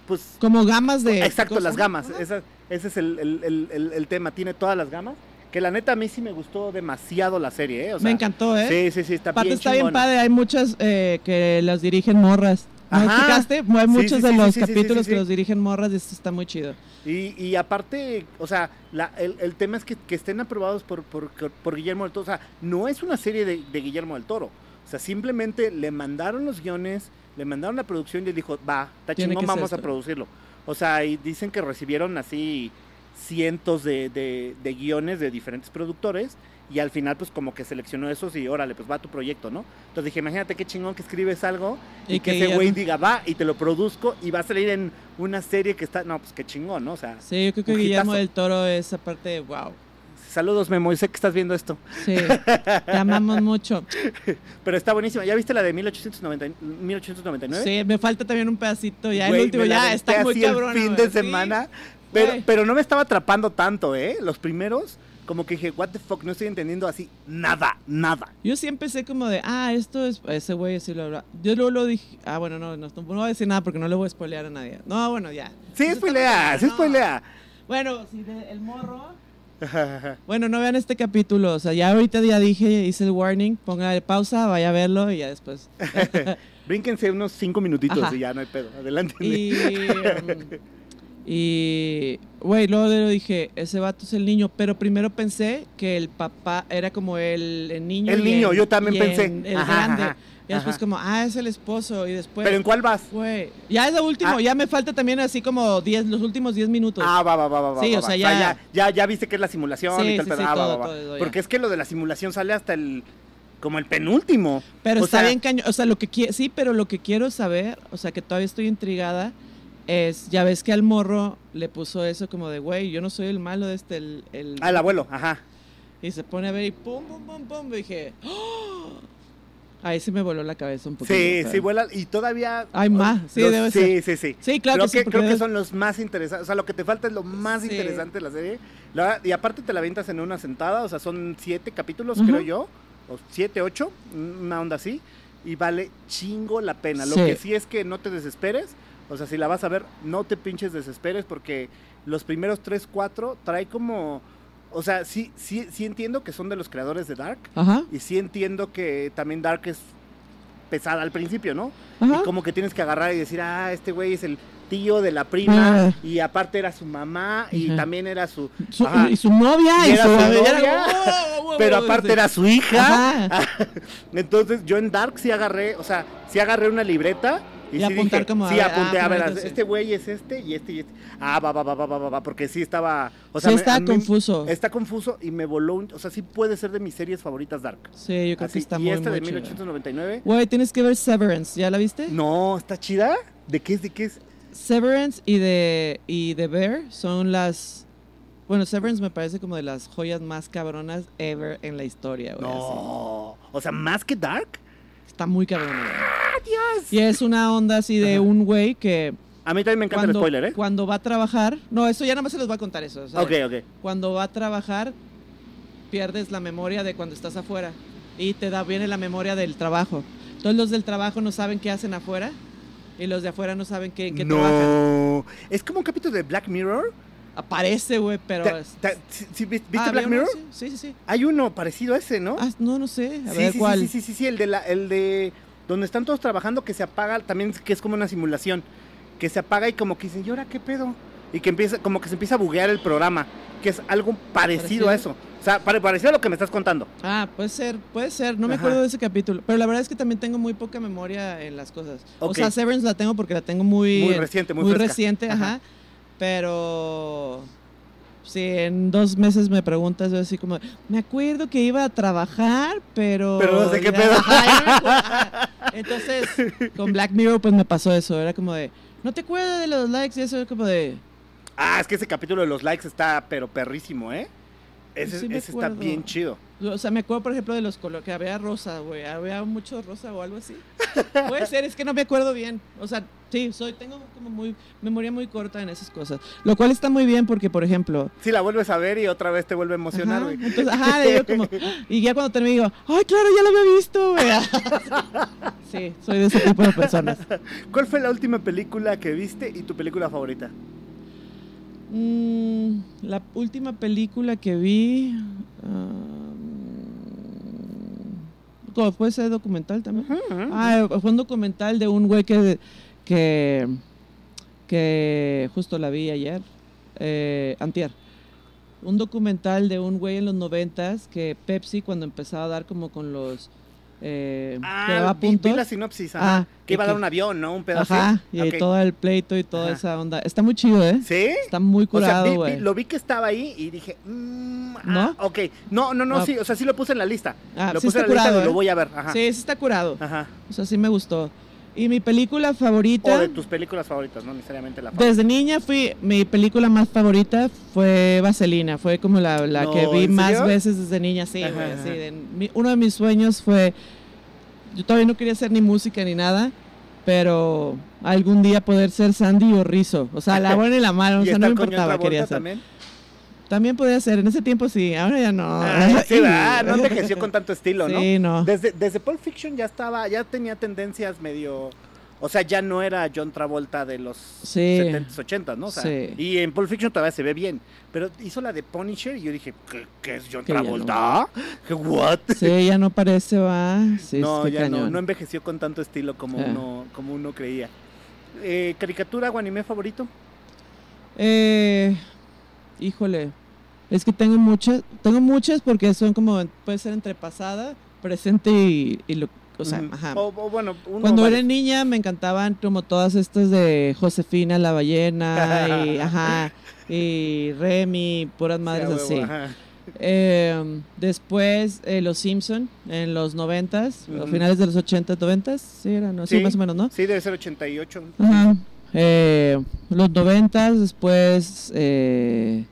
[SPEAKER 1] Pues.
[SPEAKER 2] Como gamas de.
[SPEAKER 1] Exacto,
[SPEAKER 2] cosas.
[SPEAKER 1] las gamas. Esa- ese es el, el- el- tema. Tiene todas las gamas. Que la neta a mí sí me gustó demasiado la serie, ¿eh? O sea,
[SPEAKER 2] Me encantó, ¿eh?
[SPEAKER 1] Sí, sí, sí, está
[SPEAKER 2] Aparte
[SPEAKER 1] bien
[SPEAKER 2] está bien padre, hay muchas eh, que las dirigen morras. ¿No explicaste? Hay muchos
[SPEAKER 1] sí,
[SPEAKER 2] de los
[SPEAKER 1] sí,
[SPEAKER 2] capítulos que los dirigen morras y esto está muy chido.
[SPEAKER 1] Y, y aparte, o sea, la- el, el tema es que, que estén aprobados por, por, por Guillermo del Toro. O sea, no es una serie de, de Guillermo del Toro. O sea, simplemente le mandaron los guiones, le mandaron la producción y le dijo, va, está chingón, vamos a producirlo. O sea, y dicen que recibieron así cientos de, de- de guiones de diferentes productores y al final pues como que seleccionó esos y órale, pues va tu proyecto, ¿no? Entonces dije, imagínate qué chingón que escribes algo y,
[SPEAKER 2] Y
[SPEAKER 1] que,
[SPEAKER 2] que
[SPEAKER 1] ese
[SPEAKER 2] ya-
[SPEAKER 1] güey diga, va, y te lo produzco y va a salir en una serie que está, no, pues qué chingón, ¿no? O sea,
[SPEAKER 2] Sí, yo creo que Guillermo del Toro es aparte, wow.
[SPEAKER 1] Saludos Memo, y sé que estás viendo esto,
[SPEAKER 2] Sí, te amamos mucho.
[SPEAKER 1] pero está buenísima. ¿Ya viste la de 1890, 1899?
[SPEAKER 2] Sí, me falta también un pedacito ya.
[SPEAKER 1] Güey,
[SPEAKER 2] el último ya está muy cabrón.
[SPEAKER 1] el fin de semana, pero,
[SPEAKER 2] Güey.
[SPEAKER 1] pero no me estaba atrapando tanto, ¿eh? Los primeros, como que dije, what the fuck, no estoy entendiendo así nada, nada.
[SPEAKER 2] Yo sí empecé como de, ah, esto es, ese güey así lo habla. Yo luego lo dije, ah, bueno, no, no, no voy a decir nada porque no le voy a spoilear a nadie. No, bueno, ya.
[SPEAKER 1] Sí, spoilea, sí,
[SPEAKER 2] no.
[SPEAKER 1] spoilea.
[SPEAKER 2] Bueno, sí, de- el morro. Bueno, no vean este capítulo, o sea, ya ahorita ya dije, hice el warning, póngale pausa, vaya a verlo y ya después.
[SPEAKER 1] Brínquense unos cinco minutitos
[SPEAKER 2] Ajá.
[SPEAKER 1] y ya no hay pedo. Adelante.
[SPEAKER 2] Y. y. Güey, luego le dije, ese vato es el niño, pero primero pensé que el papá era como el, el niño.
[SPEAKER 1] El niño,
[SPEAKER 2] el-
[SPEAKER 1] yo también pensé.
[SPEAKER 2] el, el
[SPEAKER 1] Ajá,
[SPEAKER 2] grande.
[SPEAKER 1] Ajá,
[SPEAKER 2] y después, como, ah, es el esposo. Y después.
[SPEAKER 1] ¿Pero en cuál vas?
[SPEAKER 2] Güey, ya es lo último,
[SPEAKER 1] Ah.
[SPEAKER 2] ya me falta también así como 10, los últimos 10 minutos.
[SPEAKER 1] Ah, va, va, va, va. va,
[SPEAKER 2] Sí,
[SPEAKER 1] va,
[SPEAKER 2] o sea,
[SPEAKER 1] va.
[SPEAKER 2] ya-
[SPEAKER 1] ya, ya viste que es la simulación
[SPEAKER 2] Sí,
[SPEAKER 1] y tal,
[SPEAKER 2] sí, sí,
[SPEAKER 1] Ah,
[SPEAKER 2] todo,
[SPEAKER 1] va, va.
[SPEAKER 2] todo, ya.
[SPEAKER 1] Porque es que lo de la simulación sale hasta el. como el penúltimo.
[SPEAKER 2] Pero
[SPEAKER 1] o
[SPEAKER 2] está
[SPEAKER 1] sea-
[SPEAKER 2] bien cañón. O sea, lo que qui- sí, pero lo que quiero saber, o sea, que todavía estoy intrigada, es, ya ves que al morro le puso eso como de, güey, yo no soy el malo de este, el... el-
[SPEAKER 1] Al abuelo, ajá.
[SPEAKER 2] Y se pone a ver y pum, pum, pum, pum. Y dije, ¡Oh! Ahí se me voló la cabeza un poquito.
[SPEAKER 1] Sí, sí, vuela. Y todavía.
[SPEAKER 2] Hay más, sí,
[SPEAKER 1] los-
[SPEAKER 2] debe
[SPEAKER 1] sí, sí, sí.
[SPEAKER 2] Sí, claro
[SPEAKER 1] creo
[SPEAKER 2] que sí,
[SPEAKER 1] que, creo que son los más interesantes. O sea, lo que te falta es lo más
[SPEAKER 2] Sí.
[SPEAKER 1] interesante de la serie. La y aparte te la avientas en una sentada. O sea, son siete capítulos, creo yo. O siete, ocho. Una onda así. Y vale chingo la pena. Lo
[SPEAKER 2] Sí.
[SPEAKER 1] que sí es que no te desesperes. O sea, si la vas a ver, no te pinches desesperes. Porque los primeros tres, cuatro trae como. O sea, sí, sí, sí entiendo que son de los creadores de Dark.
[SPEAKER 2] Ajá,
[SPEAKER 1] Y sí entiendo que también Dark es pesada al principio, ¿no?
[SPEAKER 2] ajá.
[SPEAKER 1] Y como que tienes que agarrar y decir, ah, este güey es el tío de la prima,
[SPEAKER 2] Ah.
[SPEAKER 1] y aparte era su mamá, y
[SPEAKER 2] Ajá.
[SPEAKER 1] también era su...
[SPEAKER 2] Su- y su novia,
[SPEAKER 1] Y era
[SPEAKER 2] su, era
[SPEAKER 1] novia,
[SPEAKER 2] "Oh, oh, oh,
[SPEAKER 1] Pero
[SPEAKER 2] oh",
[SPEAKER 1] aparte
[SPEAKER 2] sí.
[SPEAKER 1] era su hija. Entonces yo en Dark sí agarré, o sea, sí agarré una libreta y,
[SPEAKER 2] Y
[SPEAKER 1] sí
[SPEAKER 2] apuntar
[SPEAKER 1] dije,
[SPEAKER 2] como, a
[SPEAKER 1] sí
[SPEAKER 2] ver,
[SPEAKER 1] apunté
[SPEAKER 2] ah,
[SPEAKER 1] a ver, este güey es este y este y este. Ah, va, va, va, va, va, va, va, porque sí estaba, o
[SPEAKER 2] sí
[SPEAKER 1] sea,
[SPEAKER 2] está confuso.
[SPEAKER 1] Está confuso y me voló, un- o sea, sí puede ser de mis series favoritas Dark.
[SPEAKER 2] Sí, yo creo
[SPEAKER 1] Así,
[SPEAKER 2] que está
[SPEAKER 1] y
[SPEAKER 2] muy,
[SPEAKER 1] esta
[SPEAKER 2] muy
[SPEAKER 1] de
[SPEAKER 2] chida.
[SPEAKER 1] 1899,
[SPEAKER 2] Güey, tienes que ver Severance, ¿ya la viste?
[SPEAKER 1] no, está chida. ¿De qué es? ¿De qué es?
[SPEAKER 2] Severance y de y The Bear son las bueno, Severance me parece como de las joyas más cabronas ever en la historia, güey. así.
[SPEAKER 1] No, o sea, más que Dark.
[SPEAKER 2] Está muy güey.
[SPEAKER 1] ¡Ah, Dios!
[SPEAKER 2] Y es una onda así de
[SPEAKER 1] Ajá.
[SPEAKER 2] un güey que
[SPEAKER 1] A mí también me encanta
[SPEAKER 2] cuando,
[SPEAKER 1] el spoiler, ¿eh?
[SPEAKER 2] cuando va a trabajar, no, eso ya nada más se los voy a contar eso.
[SPEAKER 1] Ok, ok.
[SPEAKER 2] Cuando va a trabajar pierdes la memoria de cuando estás afuera y te da viene la memoria del trabajo. Entonces los del trabajo no saben qué hacen afuera y los de afuera no saben qué, en qué trabajan.
[SPEAKER 1] no. Es como un capítulo de Black Mirror.
[SPEAKER 2] Aparece, güey, pero
[SPEAKER 1] Ta-
[SPEAKER 2] es-
[SPEAKER 1] ta- sí- sí, ¿Viste
[SPEAKER 2] Ah,
[SPEAKER 1] Black. Mirror?
[SPEAKER 2] Sí, sí, sí.
[SPEAKER 1] Hay uno parecido a ese, ¿no?
[SPEAKER 2] Ah, no, no sé. A
[SPEAKER 1] sí,
[SPEAKER 2] ver
[SPEAKER 1] sí,
[SPEAKER 2] cuál.
[SPEAKER 1] sí, sí, sí, sí, el de la, el de donde están todos trabajando que se apaga, también que es como una simulación, que se apaga y como que dicen, ¿y ahora qué pedo? Y que empieza, como que se empieza a buguear el programa, que es algo parecido,
[SPEAKER 2] ¿Parecido?
[SPEAKER 1] a eso. O sea, pare- parecido a lo que me estás contando.
[SPEAKER 2] Ah, puede ser, puede ser. No me
[SPEAKER 1] Ajá.
[SPEAKER 2] acuerdo de ese capítulo. Pero la verdad es que también tengo muy poca memoria en las cosas. O sea, Severance la tengo porque la tengo muy,
[SPEAKER 1] Muy
[SPEAKER 2] en-
[SPEAKER 1] reciente, muy,
[SPEAKER 2] muy
[SPEAKER 1] fresca.
[SPEAKER 2] reciente,
[SPEAKER 1] Ajá.
[SPEAKER 2] ajá. Pero si en dos meses me preguntas, yo así como, me acuerdo que iba a trabajar, pero.
[SPEAKER 1] Pero no sé qué pedo.
[SPEAKER 2] Entonces, con Black Mirror, pues me pasó eso. Era como de, ¿no te acuerdas de los likes? Y eso era como de.
[SPEAKER 1] Ah, es que ese capítulo de los likes está pero perrísimo, ¿eh? Ese,
[SPEAKER 2] Sí me
[SPEAKER 1] ese está bien chido.
[SPEAKER 2] O sea, me acuerdo, por ejemplo, de los colores, que había rosa, güey. Había mucho rosa o algo así. Puede ser, es que no me acuerdo bien. O sea, sí, soy, tengo como muy, memoria muy corta en esas cosas. Lo cual está muy bien porque, por ejemplo...
[SPEAKER 1] Si la vuelves a ver y otra vez te vuelve a emocionar, güey.
[SPEAKER 2] entonces, ajá, digo como... Y ya cuando termino digo, ¡ay, claro, ya lo había visto, güey! Sí, soy de ese tipo de personas.
[SPEAKER 1] ¿Cuál fue la última película que viste y tu película favorita?
[SPEAKER 2] Mm, la última película que vi... ah, ¿cómo? ¿Puede ser documental también? Ah, fue un documental de un güey que, que, que justo la vi ayer, eh, antier. Un documental de un güey en los noventas que Pepsi cuando empezaba a dar como con los... Eh,
[SPEAKER 1] Ah, vi, vi la sinopsis.
[SPEAKER 2] Ah,
[SPEAKER 1] que iba a dar un avión, ¿no? Un pedazo.
[SPEAKER 2] Ajá, y
[SPEAKER 1] Ok.
[SPEAKER 2] todo el pleito y toda
[SPEAKER 1] Ajá.
[SPEAKER 2] esa onda. Está muy chido, ¿eh?
[SPEAKER 1] ¿Sí?
[SPEAKER 2] Está muy
[SPEAKER 1] O sea,
[SPEAKER 2] curado,
[SPEAKER 1] vi-
[SPEAKER 2] güey.
[SPEAKER 1] lo vi que estaba ahí y dije, mm, ah,
[SPEAKER 2] ¿No?
[SPEAKER 1] ok. No, no, no,
[SPEAKER 2] Ah.
[SPEAKER 1] sí, o sea, sí lo puse en la lista.
[SPEAKER 2] Ah,
[SPEAKER 1] lo
[SPEAKER 2] sí
[SPEAKER 1] puse
[SPEAKER 2] está
[SPEAKER 1] en la lista
[SPEAKER 2] curado,
[SPEAKER 1] y lo
[SPEAKER 2] ¿eh?
[SPEAKER 1] voy a ver. Ajá.
[SPEAKER 2] Sí, sí está curado.
[SPEAKER 1] Ajá.
[SPEAKER 2] O sea, sí me gustó. Y mi película
[SPEAKER 1] O
[SPEAKER 2] favorita...
[SPEAKER 1] de tus películas favoritas, no necesariamente la favorita.
[SPEAKER 2] Desde niña fui, mi película más favorita fue Vaselina, fue como la, la
[SPEAKER 1] No,
[SPEAKER 2] que vi
[SPEAKER 1] ¿en
[SPEAKER 2] más veces desde niña, sí,
[SPEAKER 1] Ajá,
[SPEAKER 2] güey,
[SPEAKER 1] ajá.
[SPEAKER 2] así, de- mi- uno de mis sueños fue, yo todavía no quería hacer ni música ni nada, pero algún día poder ser Sandy o Rizzo, o sea, la buena y la mala, o
[SPEAKER 1] ¿Y
[SPEAKER 2] sea, no me importaba, quería ser.
[SPEAKER 1] también?
[SPEAKER 2] También podía ser, en ese tiempo sí, ahora ya no.
[SPEAKER 1] Sí, ¿verdad? no envejeció con tanto estilo, ¿no?
[SPEAKER 2] Sí, no.
[SPEAKER 1] Desde, desde Pulp Fiction ya estaba, ya tenía tendencias medio... O sea, ya no era John Travolta de los
[SPEAKER 2] Sí.
[SPEAKER 1] 70s, 80s, ¿no? O sea,
[SPEAKER 2] Sí.
[SPEAKER 1] Y en Pulp Fiction todavía se ve bien. Pero hizo la de Punisher y yo dije, ¿qué, qué es John
[SPEAKER 2] Que
[SPEAKER 1] Travolta? ¿Qué what?
[SPEAKER 2] Sí, ya no parece, va. Sí,
[SPEAKER 1] no, ya no,
[SPEAKER 2] cañón.
[SPEAKER 1] no envejeció con tanto estilo como,
[SPEAKER 2] Ah.
[SPEAKER 1] uno, como uno creía. Eh, ¿Caricatura o anime favorito?
[SPEAKER 2] Eh, híjole, es que tengo muchas, tengo muchas porque son como, puede ser entre pasada, presente y, y lo, o sea, ajá.
[SPEAKER 1] O, o bueno, uno
[SPEAKER 2] Cuando
[SPEAKER 1] varios.
[SPEAKER 2] era niña me encantaban como todas estas de Josefina la ballena y, ajá, y Remy, puras madres
[SPEAKER 1] huevo,
[SPEAKER 2] así.
[SPEAKER 1] ajá.
[SPEAKER 2] Eh, después eh, Los Simpson en los noventas, o
[SPEAKER 1] Ujú.
[SPEAKER 2] finales de los ochentas, noventas, sí, eran, ¿no? sí,
[SPEAKER 1] Sí.
[SPEAKER 2] más o menos, ¿no?
[SPEAKER 1] Sí, debe ser 88.
[SPEAKER 2] Ajá. Eh, los noventas, después eh,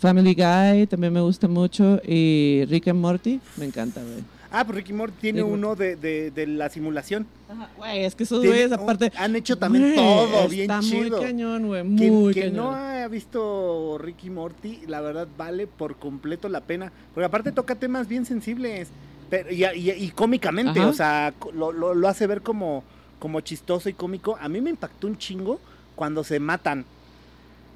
[SPEAKER 2] Family Guy, también me gusta mucho. Y Rick and Morty, me encanta, güey.
[SPEAKER 1] Ah, pues Ricky Morty tiene
[SPEAKER 2] Rick-
[SPEAKER 1] uno de, de, de la simulación.
[SPEAKER 2] Ajá, Güey, es que esos güeyes aparte...
[SPEAKER 1] han hecho también todo bien
[SPEAKER 2] está
[SPEAKER 1] chido.
[SPEAKER 2] muy cañón, güey, muy
[SPEAKER 1] quien
[SPEAKER 2] cañón.
[SPEAKER 1] no ha visto Ricky Morty, la verdad vale por completo la pena. Porque aparte toca temas bien sensibles. Pero, y, y- y cómicamente,
[SPEAKER 2] Ajá.
[SPEAKER 1] o sea, lo- lo hace ver como, como chistoso y cómico. A mí me impactó un chingo cuando se matan.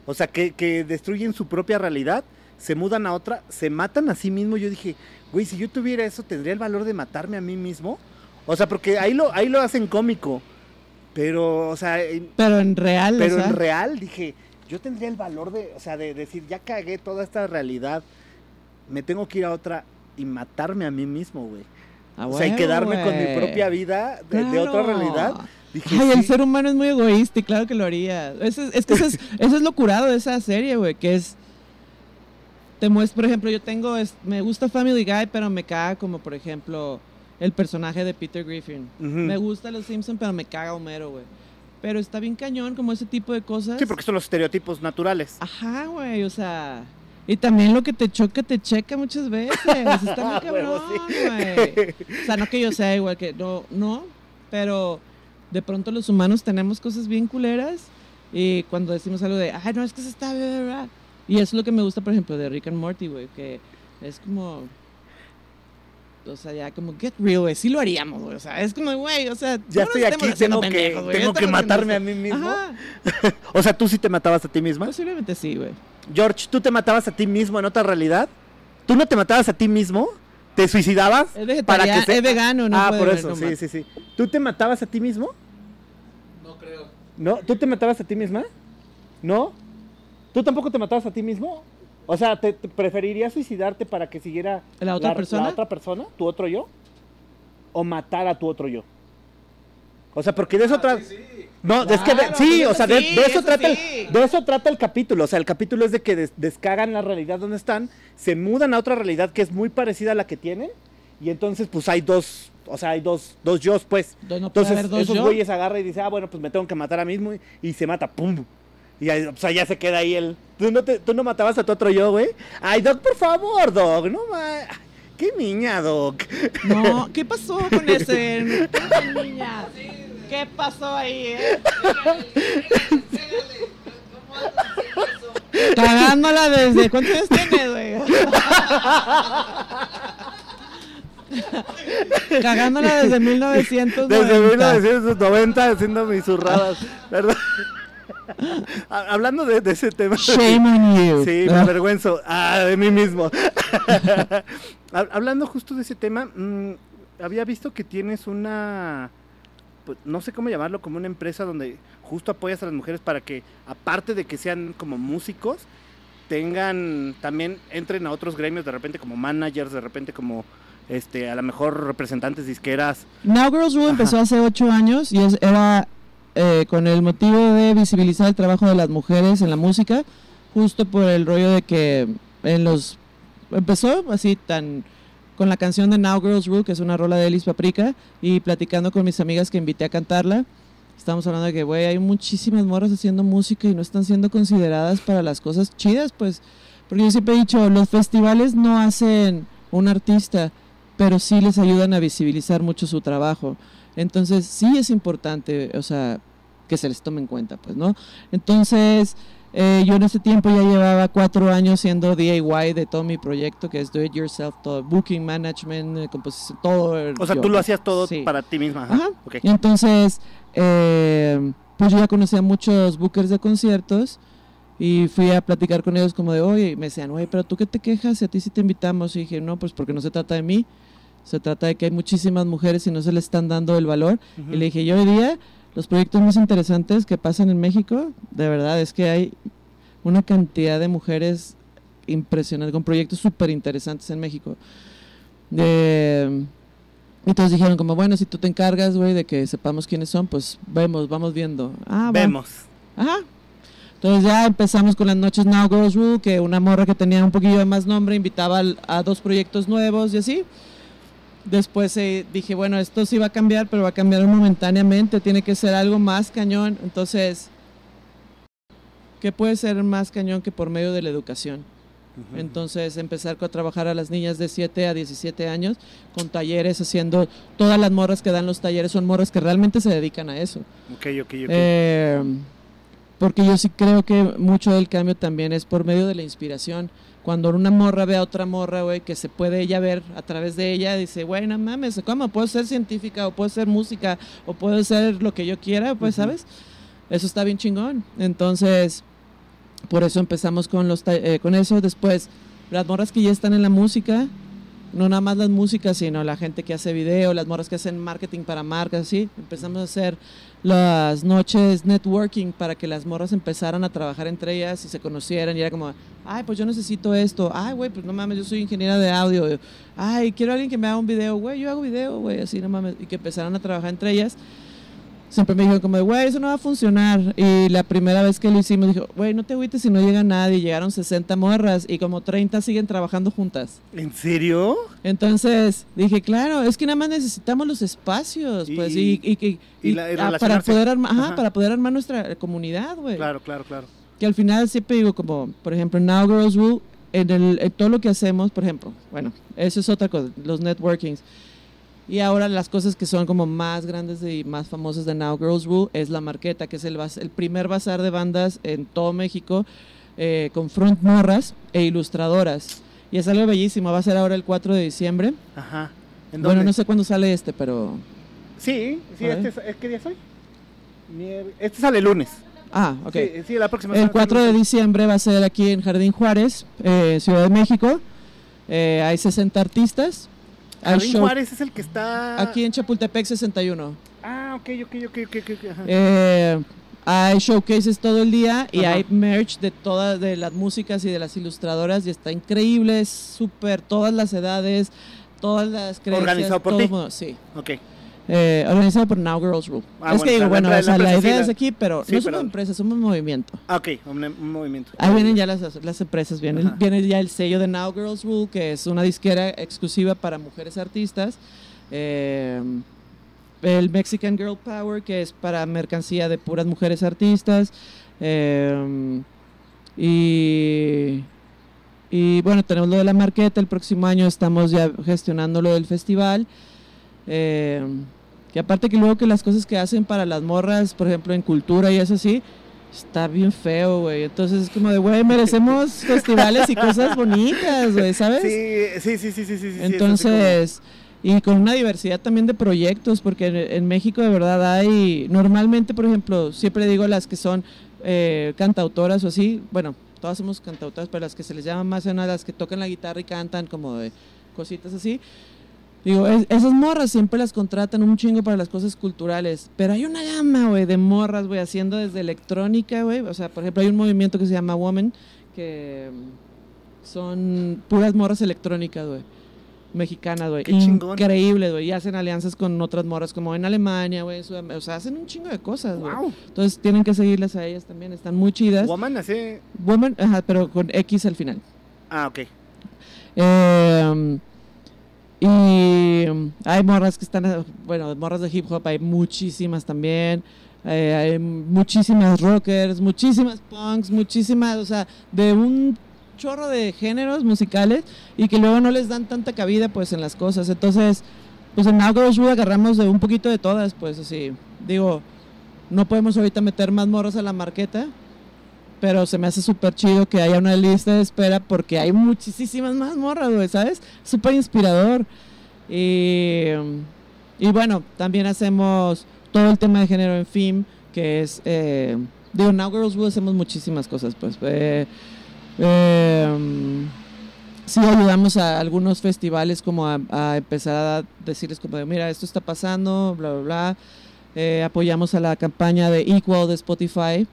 [SPEAKER 1] O sea, que, que destruyen su propia realidad, se mudan a otra, se matan a sí mismo. Yo dije, güey, si yo tuviera eso, ¿tendría el valor de matarme a mí mismo? O sea, porque ahí lo, ahí lo hacen cómico. Pero, o sea, en-
[SPEAKER 2] Pero en real,
[SPEAKER 1] pero
[SPEAKER 2] o sea,
[SPEAKER 1] en real dije, yo tendría el valor de, o sea, de decir, ya cagué toda esta realidad, me tengo que ir a otra y matarme a mí mismo, güey.
[SPEAKER 2] A
[SPEAKER 1] o sea, y quedarme con mi propia vida de, de otra realidad. Dije,
[SPEAKER 2] Ay, el ser humano es muy egoísta y claro que lo haría. Eso es, es que eso es, eso es lo curado de esa serie, güey, que es... Te muestra, por ejemplo, yo tengo, es- me gusta Family Guy, pero me caga como, por ejemplo, el personaje de Peter Griffin. Me gusta Los Simpsons, pero me caga Homero, güey. Pero está bien cañón como ese tipo de cosas.
[SPEAKER 1] Sí, porque son los estereotipos naturales.
[SPEAKER 2] Ajá, güey, o sea... Y también lo que te choca, te checa muchas veces. Está muy
[SPEAKER 1] Ah,
[SPEAKER 2] cabrón,
[SPEAKER 1] sí.
[SPEAKER 2] güey. O sea, no que yo sea igual que... No, no, pero de pronto los humanos tenemos cosas bien culeras y cuando decimos algo de, ay, no, es que se está... bla". Y eso es lo que me gusta, por ejemplo, de Rick and Morty, güey, que es como... O sea, ya como get real, güey. Sí lo haríamos, güey. O sea, es como, güey, o sea...
[SPEAKER 1] Ya estoy aquí, tengo que,
[SPEAKER 2] pendejos,
[SPEAKER 1] tengo que matarme a mí mismo. O sea, tú sí te matabas a ti misma.
[SPEAKER 2] Posiblemente sí, güey.
[SPEAKER 1] George, ¿tú te matabas a ti mismo en otra realidad? ¿Tú no te matabas a ti mismo? ¿Te suicidabas?
[SPEAKER 2] Es vegetariano,
[SPEAKER 1] se-
[SPEAKER 2] es vegano, no
[SPEAKER 1] ah,
[SPEAKER 2] puede
[SPEAKER 1] por
[SPEAKER 2] ver,
[SPEAKER 1] eso,
[SPEAKER 2] no
[SPEAKER 1] sí, sí, sí. ¿Tú te matabas a ti mismo?
[SPEAKER 3] No creo.
[SPEAKER 1] ¿No? ¿Tú te matabas a ti misma? ¿No? ¿Tú tampoco te matabas a ti mismo? O sea, ¿te, te preferirías suicidarte para que siguiera
[SPEAKER 2] ¿La otra persona?
[SPEAKER 1] la otra persona, tu otro yo? ¿O matar a tu otro yo? O sea, porque de eso
[SPEAKER 3] Ah,
[SPEAKER 1] trata...
[SPEAKER 3] sí, sí.
[SPEAKER 1] No, es que de- sí,
[SPEAKER 2] pues
[SPEAKER 1] o sea, de,
[SPEAKER 2] sí,
[SPEAKER 1] de eso
[SPEAKER 2] eso
[SPEAKER 1] trata
[SPEAKER 2] sí.
[SPEAKER 1] el, de eso trata el capítulo. O sea, el capítulo es de que des- descargan la realidad donde están, se mudan a otra realidad que es muy parecida a la que tienen, y entonces pues hay dos, o sea, hay dos, dos yo, pues.
[SPEAKER 2] No
[SPEAKER 1] Entonces
[SPEAKER 2] dos
[SPEAKER 1] esos
[SPEAKER 2] yo.
[SPEAKER 1] güeyes agarra y dice, ah, bueno, pues me tengo que matar a mí mismo y, y se mata, pum. Y ahí, o sea, ya se queda ahí el. ¿Tú no, te- tú no matabas a tu otro yo, güey? Ay, Doc, por favor, Doc, no ma. Qué niña, Doc.
[SPEAKER 2] No, ¿qué pasó con ese? No, niña. ¿Qué pasó ahí, eh? Cagándola desde. ¿Cuántos años tienes, güey? Cagándola desde 1990.
[SPEAKER 1] Desde 1990 haciendo mis zurradas, ¿verdad? Ha- Hablando de, de ese tema.
[SPEAKER 2] Shame on you.
[SPEAKER 1] Sí, me avergüenzo. Ah, de mí mismo. Hab- Hablando justo de ese tema, mm, había visto que tienes una, pues, no sé cómo llamarlo, como una empresa donde justo apoyas a las mujeres para que, aparte de que sean como músicos, tengan, también entren a otros gremios, de repente como managers, de repente como, este, a lo mejor representantes disqueras.
[SPEAKER 2] Now Girls Rule
[SPEAKER 1] Ajá.
[SPEAKER 2] empezó hace ocho años y es- era eh, con el motivo de visibilizar el trabajo de las mujeres en la música, justo por el rollo de que en los empezó así tan con la canción de Now Girls Rule, que es una rola de Elis Paprika, y platicando con mis amigas que invité a cantarla. Estamos hablando de que, güey, hay muchísimas morras haciendo música y no están siendo consideradas para las cosas chidas, pues. Porque yo siempre he dicho, los festivales no hacen un artista, pero sí les ayudan a visibilizar mucho su trabajo. Entonces, sí es importante, o sea, que se les tome en cuenta, pues, ¿no? Entonces, eh, yo en ese tiempo ya llevaba cuatro años siendo DIY de todo mi proyecto, que es Do It Yourself, todo, booking, management, eh, composición, todo. el-
[SPEAKER 1] O sea,
[SPEAKER 2] yo,
[SPEAKER 1] tú lo hacías todo
[SPEAKER 2] Sí.
[SPEAKER 1] para ti misma. Ajá.
[SPEAKER 2] Ajá.
[SPEAKER 1] ok.
[SPEAKER 2] Y entonces, eh, pues yo ya conocía muchos bookers de conciertos y fui a platicar con ellos como de, oye, y me decían, oye, pero tú qué te quejas si a ti sí te invitamos. Y dije, no, pues porque no se trata de mí, se trata de que hay muchísimas mujeres y no se les están dando el valor.
[SPEAKER 1] Ujú.
[SPEAKER 2] Y le dije, yo hoy día, los proyectos más interesantes que pasan en México, de verdad, es que hay una cantidad de mujeres impresionantes, con proyectos súper interesantes en México. De, y todos dijeron como, bueno, si tú te encargas, güey, de que sepamos quiénes son, pues vemos, vamos viendo. Ah, va.
[SPEAKER 1] Vemos.
[SPEAKER 2] Ajá. Entonces ya empezamos con las noches Now Girls Rule, que una morra que tenía un poquillo de más nombre invitaba a dos proyectos nuevos y así. Después eh, dije, bueno, esto sí va a cambiar, pero va a cambiar momentáneamente, tiene que ser algo más cañón. Entonces que puede ser más cañón que por medio de la educación. Entonces empezar a trabajar a las niñas de 7 a 17 años con talleres, haciendo todas las morras que dan los talleres son morras que realmente se dedican a eso.
[SPEAKER 1] Ok, ok, ok.
[SPEAKER 2] Eh, porque yo sí creo que mucho del cambio también es por medio de la inspiración. Cuando una morra ve a otra morra, güey, que se puede ella ver a través de ella, dice, güey, no mames, ¿cómo? Puedo ser científica, o puedo ser música, o puedo ser lo que yo quiera, pues. ¿sabes? Eso está bien chingón. Entonces, por eso empezamos con, los, eh, con eso. Después, las morras que ya están en la música, no nada más las músicas, sino la gente que hace video, las morras que hacen marketing para marcas, así. Empezamos a hacer las noches networking para que las morras empezaran a trabajar entre ellas y se conocieran y era como, ay, pues yo necesito esto, ay, güey, pues no mames, yo soy ingeniera de audio, ay, quiero a alguien que me haga un video, güey, yo hago video, güey, así no mames, y que empezaran a trabajar entre ellas. Siempre me dijeron como, de, güey, eso no va a funcionar. Y la primera vez que lo hicimos, dijo, güey, no te agüites si no llega nadie. Llegaron 60 morras y como 30 siguen trabajando juntas.
[SPEAKER 1] ¿En serio?
[SPEAKER 2] Entonces dije, claro, es que nada más necesitamos los espacios,
[SPEAKER 1] Y-
[SPEAKER 2] pues, y, y, y-
[SPEAKER 1] la- y
[SPEAKER 2] ah, para poder armar, ajá, para poder armar nuestra comunidad, güey.
[SPEAKER 1] Claro, claro, claro.
[SPEAKER 2] Que al final siempre digo, como, por ejemplo, en Now Girls Rule, en, el, en todo lo que hacemos, por ejemplo, bueno, eso es otra cosa, los networkings. Y ahora las cosas que son como más grandes y más famosas de Now Girls Rule es la Marqueta, que es el, el primer bazar de bandas en todo México eh, con front morras e ilustradoras. Y es algo bellísimo, va a ser ahora el 4 de diciembre.
[SPEAKER 1] Ajá. ¿En
[SPEAKER 2] Bueno, no sé cuándo sale este, pero...
[SPEAKER 1] Sí, sí, este, es- ¿qué día soy? Este sale el lunes.
[SPEAKER 2] Ah, ok.
[SPEAKER 1] Sí, sí, la próxima
[SPEAKER 2] El
[SPEAKER 1] semana
[SPEAKER 2] 4 de diciembre va a ser aquí en Jardín Juárez, eh, Ciudad de México. Eh, hay 60 artistas.
[SPEAKER 1] Jardín Juárez es el que está...
[SPEAKER 2] Aquí en Chapultepec 61.
[SPEAKER 1] Ah, ok, ok, ok, ok, ok, ok, ajá.
[SPEAKER 2] Eh, hay showcases todo el día y
[SPEAKER 1] Ajá.
[SPEAKER 2] hay merch de todas de las músicas y de las ilustradoras y está increíble, es súper, todas las edades, todas las creencias.
[SPEAKER 1] ¿Organizado por
[SPEAKER 2] todo
[SPEAKER 1] ti?
[SPEAKER 2] mundo, sí.
[SPEAKER 1] Ok.
[SPEAKER 2] Eh, organizado por Now Girls Rule.
[SPEAKER 1] Ah,
[SPEAKER 2] es
[SPEAKER 1] bueno,
[SPEAKER 2] que digo, bueno,
[SPEAKER 1] empre-
[SPEAKER 2] o sea,
[SPEAKER 1] la
[SPEAKER 2] idea es aquí, pero
[SPEAKER 1] Sí,
[SPEAKER 2] no
[SPEAKER 1] pero-
[SPEAKER 2] somos empresa, somos movimiento.
[SPEAKER 1] Ah, ok, un, un movimiento.
[SPEAKER 2] Ahí vienen ya las, las empresas, viene, viene ya el sello de Now Girls Rule, que es una disquera exclusiva para mujeres artistas. Eh, el Mexican Girl Power, que es para mercancía de puras mujeres artistas. Eh, y, y bueno, tenemos lo de la marqueta. El próximo año estamos ya gestionando lo del festival. Eh, que aparte que luego que las cosas que hacen para las morras, por ejemplo, en cultura y eso sí, está bien feo, güey. Entonces es como de, güey, merecemos festivales y cosas bonitas, güey, ¿sabes?
[SPEAKER 1] Sí, sí, sí, sí, sí, sí, sí, es así
[SPEAKER 2] Entonces, y con una diversidad también de proyectos, porque en, en México de verdad hay, normalmente, por ejemplo, siempre digo las que son eh, cantautoras o así, bueno, todas somos cantautoras, pero las que se les llama más son a las que tocan la guitarra y cantan como de cositas así. Digo, es- esas morras siempre las contratan un chingo para las cosas culturales, pero hay una gama, güey, de morras, güey, haciendo desde electrónica, güey, o sea, por ejemplo, hay un movimiento que se llama Woman, que mm, son puras morras electrónicas, güey, mexicanas, güey,
[SPEAKER 1] Qué chingón.
[SPEAKER 2] increíble, güey, y hacen alianzas con otras morras como en Alemania, güey, o sea, hacen un chingo de cosas, güey.
[SPEAKER 1] Wow.
[SPEAKER 2] Entonces tienen que seguirlas a ellas también, están muy chidas.
[SPEAKER 1] Woman, así.
[SPEAKER 2] Woman, ajá, pero con X al final.
[SPEAKER 1] Ah, ok.
[SPEAKER 2] Eh, y hay morras que están, bueno, morras de hip hop hay muchísimas también. Eh, hay muchísimas rockers, muchísimas punks, muchísimas, o sea, de un chorro de géneros musicales y que luego no les dan tanta cabida pues en las cosas. Entonces, pues en Girls Rule agarramos de un poquito de todas, pues así. Digo, no podemos ahorita meter más morras a la marqueta, pero se me hace súper chido que haya una lista de espera porque hay muchísimas más morras, güey, ¿sabes? Súper inspirador. Y, bueno, también hacemos todo el tema de género en film, que es, eh, digo, Now Girls Rule hacemos muchísimas cosas, pues. Eh, eh, sí ayudamos a algunos festivales como a, a empezar a decirles como de, mira, esto está pasando, bla, bla, bla. Eh, apoyamos a la campaña de Equal de Spotify,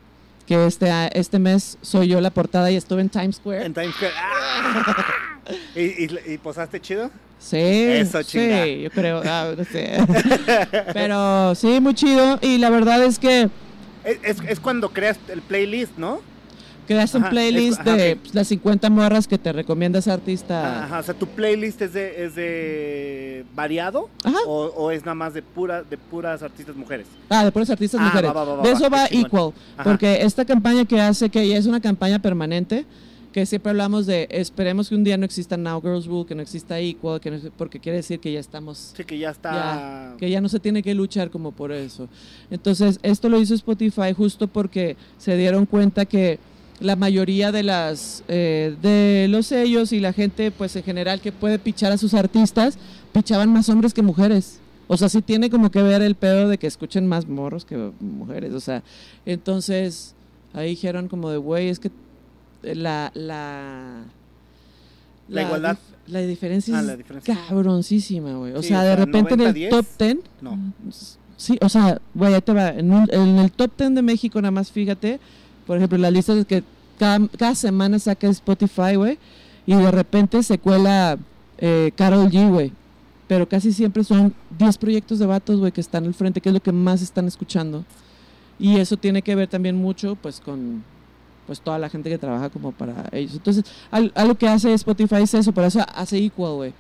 [SPEAKER 2] que este, este mes soy yo la portada y estuve en Times Square.
[SPEAKER 1] En Times Square. ¡Ah! ¿Y, y, y posaste chido?
[SPEAKER 2] Sí,
[SPEAKER 1] Eso,
[SPEAKER 2] sí, yo creo, ah, no sé. Pero sí, muy chido. Y la verdad es que
[SPEAKER 1] Es, es, es cuando creas el playlist, ¿no?
[SPEAKER 2] Creas un
[SPEAKER 1] Ajá,
[SPEAKER 2] playlist
[SPEAKER 1] es- ajá,
[SPEAKER 2] de pues, las 50 morras que te recomienda ese artista.
[SPEAKER 1] Ajá, o sea, tu playlist es de, es de variado
[SPEAKER 2] Ajá.
[SPEAKER 1] o, o es nada más de pura de puras artistas mujeres.
[SPEAKER 2] Ah, de puras artistas
[SPEAKER 1] Ah,
[SPEAKER 2] mujeres.
[SPEAKER 1] va, va, va,
[SPEAKER 2] de eso va. Equal. Porque esta campaña que hace, que ya es una campaña permanente, que siempre hablamos de esperemos que un día no exista Now Girls Rule, que no exista Equal, que no, porque quiere decir que ya estamos
[SPEAKER 1] Sí, que ya está.
[SPEAKER 2] que ya no se tiene que luchar como por eso. Entonces, esto lo hizo Spotify justo porque se dieron cuenta que la mayoría de las eh, de los sellos y la gente, pues en general que puede pichar a sus artistas, pichaban más hombres que mujeres. O sea, sí tiene como que ver el pedo de que escuchen más morros que mujeres. O sea, entonces ahí dijeron como de, güey, es que la la
[SPEAKER 1] La igualdad.
[SPEAKER 2] la diferencia
[SPEAKER 1] Ah,
[SPEAKER 2] es
[SPEAKER 1] la diferencia.
[SPEAKER 2] cabroncísima, güey. O
[SPEAKER 1] Sí,
[SPEAKER 2] sea,
[SPEAKER 1] o
[SPEAKER 2] de repente en el
[SPEAKER 1] 90-10.
[SPEAKER 2] top 10
[SPEAKER 1] No.
[SPEAKER 2] Sí, o sea, güey, ahí te va. En, un- en el top 10 de México, nada más fíjate, por ejemplo, las listas que cada, cada semana saca Spotify, güey, y de repente se cuela eh, Carol G, güey. Pero casi siempre son 10 proyectos de vatos, güey, que están al frente, que es lo que más están escuchando. Y eso tiene que ver también mucho, pues, con pues toda la gente que trabaja como para ellos. Entonces, al- algo que hace Spotify es eso, por eso hace Equal, güey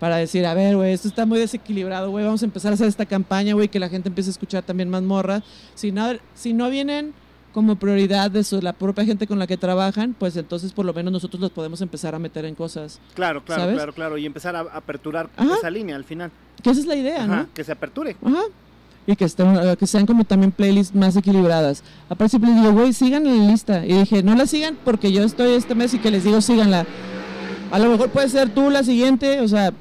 [SPEAKER 2] para decir, a ver, güey, esto está muy desequilibrado, güey, vamos a empezar a hacer esta campaña, güey, que la gente empiece a escuchar también más morras. Si no, si no vienen como prioridad de su, la propia gente con la que trabajan, pues entonces por lo menos nosotros los podemos empezar a meter en cosas.
[SPEAKER 1] Claro, claro,
[SPEAKER 2] ¿Sabes?
[SPEAKER 1] claro, claro. Y empezar a aperturar
[SPEAKER 2] Ajá.
[SPEAKER 1] esa línea al final.
[SPEAKER 2] Que esa es la idea,
[SPEAKER 1] Ajá,
[SPEAKER 2] ¿no?
[SPEAKER 1] que se aperture.
[SPEAKER 2] Ajá. Y que, estén, eh, que sean como también playlists más equilibradas. Aparte siempre les digo, güey, sigan la lista. Y dije, no la sigan porque yo estoy este mes y que les digo, síganla. A lo mejor puede ser tú la siguiente, o sea,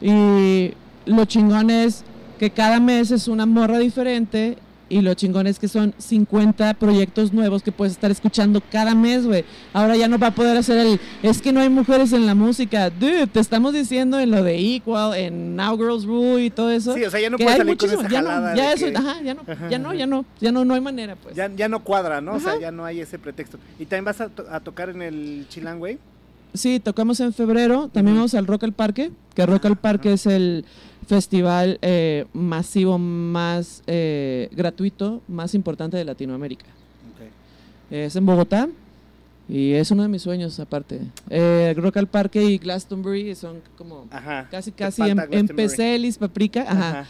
[SPEAKER 2] y lo chingón es que cada mes es una morra diferente y lo chingón es que son 50 proyectos nuevos que puedes estar escuchando cada mes, güey. Ahora ya no va a poder hacer el, es que no hay mujeres en la música. Dude, te estamos diciendo en lo de Equal, en Now Girls Rule y todo eso.
[SPEAKER 1] Sí, o sea, ya no puedes salir con
[SPEAKER 2] muchísimo,
[SPEAKER 1] esa
[SPEAKER 2] ya no,
[SPEAKER 1] jalada
[SPEAKER 2] ya eso,
[SPEAKER 1] que-
[SPEAKER 2] ajá, ya no,
[SPEAKER 1] Ajá,
[SPEAKER 2] ya no, ya no, ya no, no hay manera, pues.
[SPEAKER 1] Ya, ya no cuadra, ¿no? O sea, ya no hay ese pretexto. ¿Y también vas a, to- a tocar en el Chilang, güey?
[SPEAKER 2] Sí, tocamos en febrero, también vamos al Rock al Parque, que Rock al Parque es el festival eh, masivo más eh, gratuito, más importante de Latinoamérica. Es en Bogotá y es uno de mis sueños aparte. Eh, Rock al Parque y Glastonbury son como
[SPEAKER 1] Ajá.
[SPEAKER 2] casi casi em- empecé Paprika, ajá.
[SPEAKER 1] Ajá.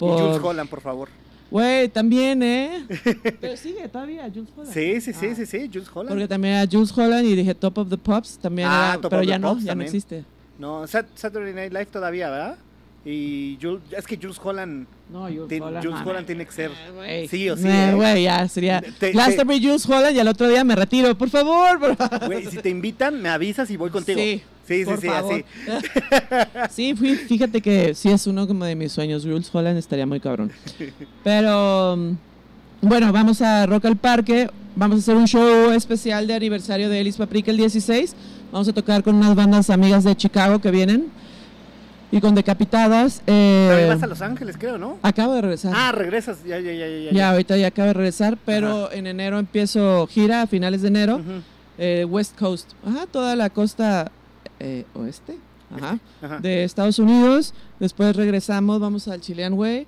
[SPEAKER 1] Y Jules Holland, por favor.
[SPEAKER 2] Güey, también, ¿eh? Pero sigue todavía Jules Holland.
[SPEAKER 1] Sí, sí, sí,
[SPEAKER 2] Ah.
[SPEAKER 1] sí, sí, Jules Holland.
[SPEAKER 2] Porque también era Jules Holland y dije Top of the Pops, también
[SPEAKER 1] Ah,
[SPEAKER 2] era,
[SPEAKER 1] Top
[SPEAKER 2] pero
[SPEAKER 1] of
[SPEAKER 2] ya
[SPEAKER 1] the
[SPEAKER 2] no,
[SPEAKER 1] Pops
[SPEAKER 2] ya no
[SPEAKER 1] también.
[SPEAKER 2] existe.
[SPEAKER 1] No, Sat- Saturday Night Live todavía, ¿verdad? Y Jules, es que Jules Holland,
[SPEAKER 2] No, Jules
[SPEAKER 1] Tien-
[SPEAKER 2] Holland.
[SPEAKER 1] Jules. Holland tiene que ser.
[SPEAKER 2] Eh, güey.
[SPEAKER 1] Sí o sí,
[SPEAKER 2] Eh,
[SPEAKER 1] ¿eh?
[SPEAKER 2] Güey, ya sería.
[SPEAKER 1] Te- te-
[SPEAKER 2] Glastonbury, Jules Holland y al otro día me retiro. Por favor, por favor.
[SPEAKER 1] güey, si te invitan, me avisas y voy contigo.
[SPEAKER 2] Sí,
[SPEAKER 1] sí, sí,
[SPEAKER 2] por
[SPEAKER 1] sí,
[SPEAKER 2] favor.
[SPEAKER 1] así.
[SPEAKER 2] Sí, fui- fíjate que sí es uno como de mis sueños. Jules Holland estaría muy cabrón. Pero mm, bueno, vamos a Rock al Parque. Vamos a hacer un show especial de aniversario de Elis Paprika el 16. Vamos a tocar con unas bandas amigas de Chicago que vienen. Y con Decapitadas. eh,
[SPEAKER 1] También vas a Los Ángeles, creo, ¿no?
[SPEAKER 2] acabo de regresar.
[SPEAKER 1] Ah, regresas. Ya, ya, ya, ya.
[SPEAKER 2] Ya, ahorita ya acabo de regresar, pero en enero empiezo gira, a finales de enero, eh, West Coast, ajá, toda la costa eh, oeste, ajá,
[SPEAKER 1] ajá.
[SPEAKER 2] de Estados Unidos. Después regresamos, vamos al Chilean Way,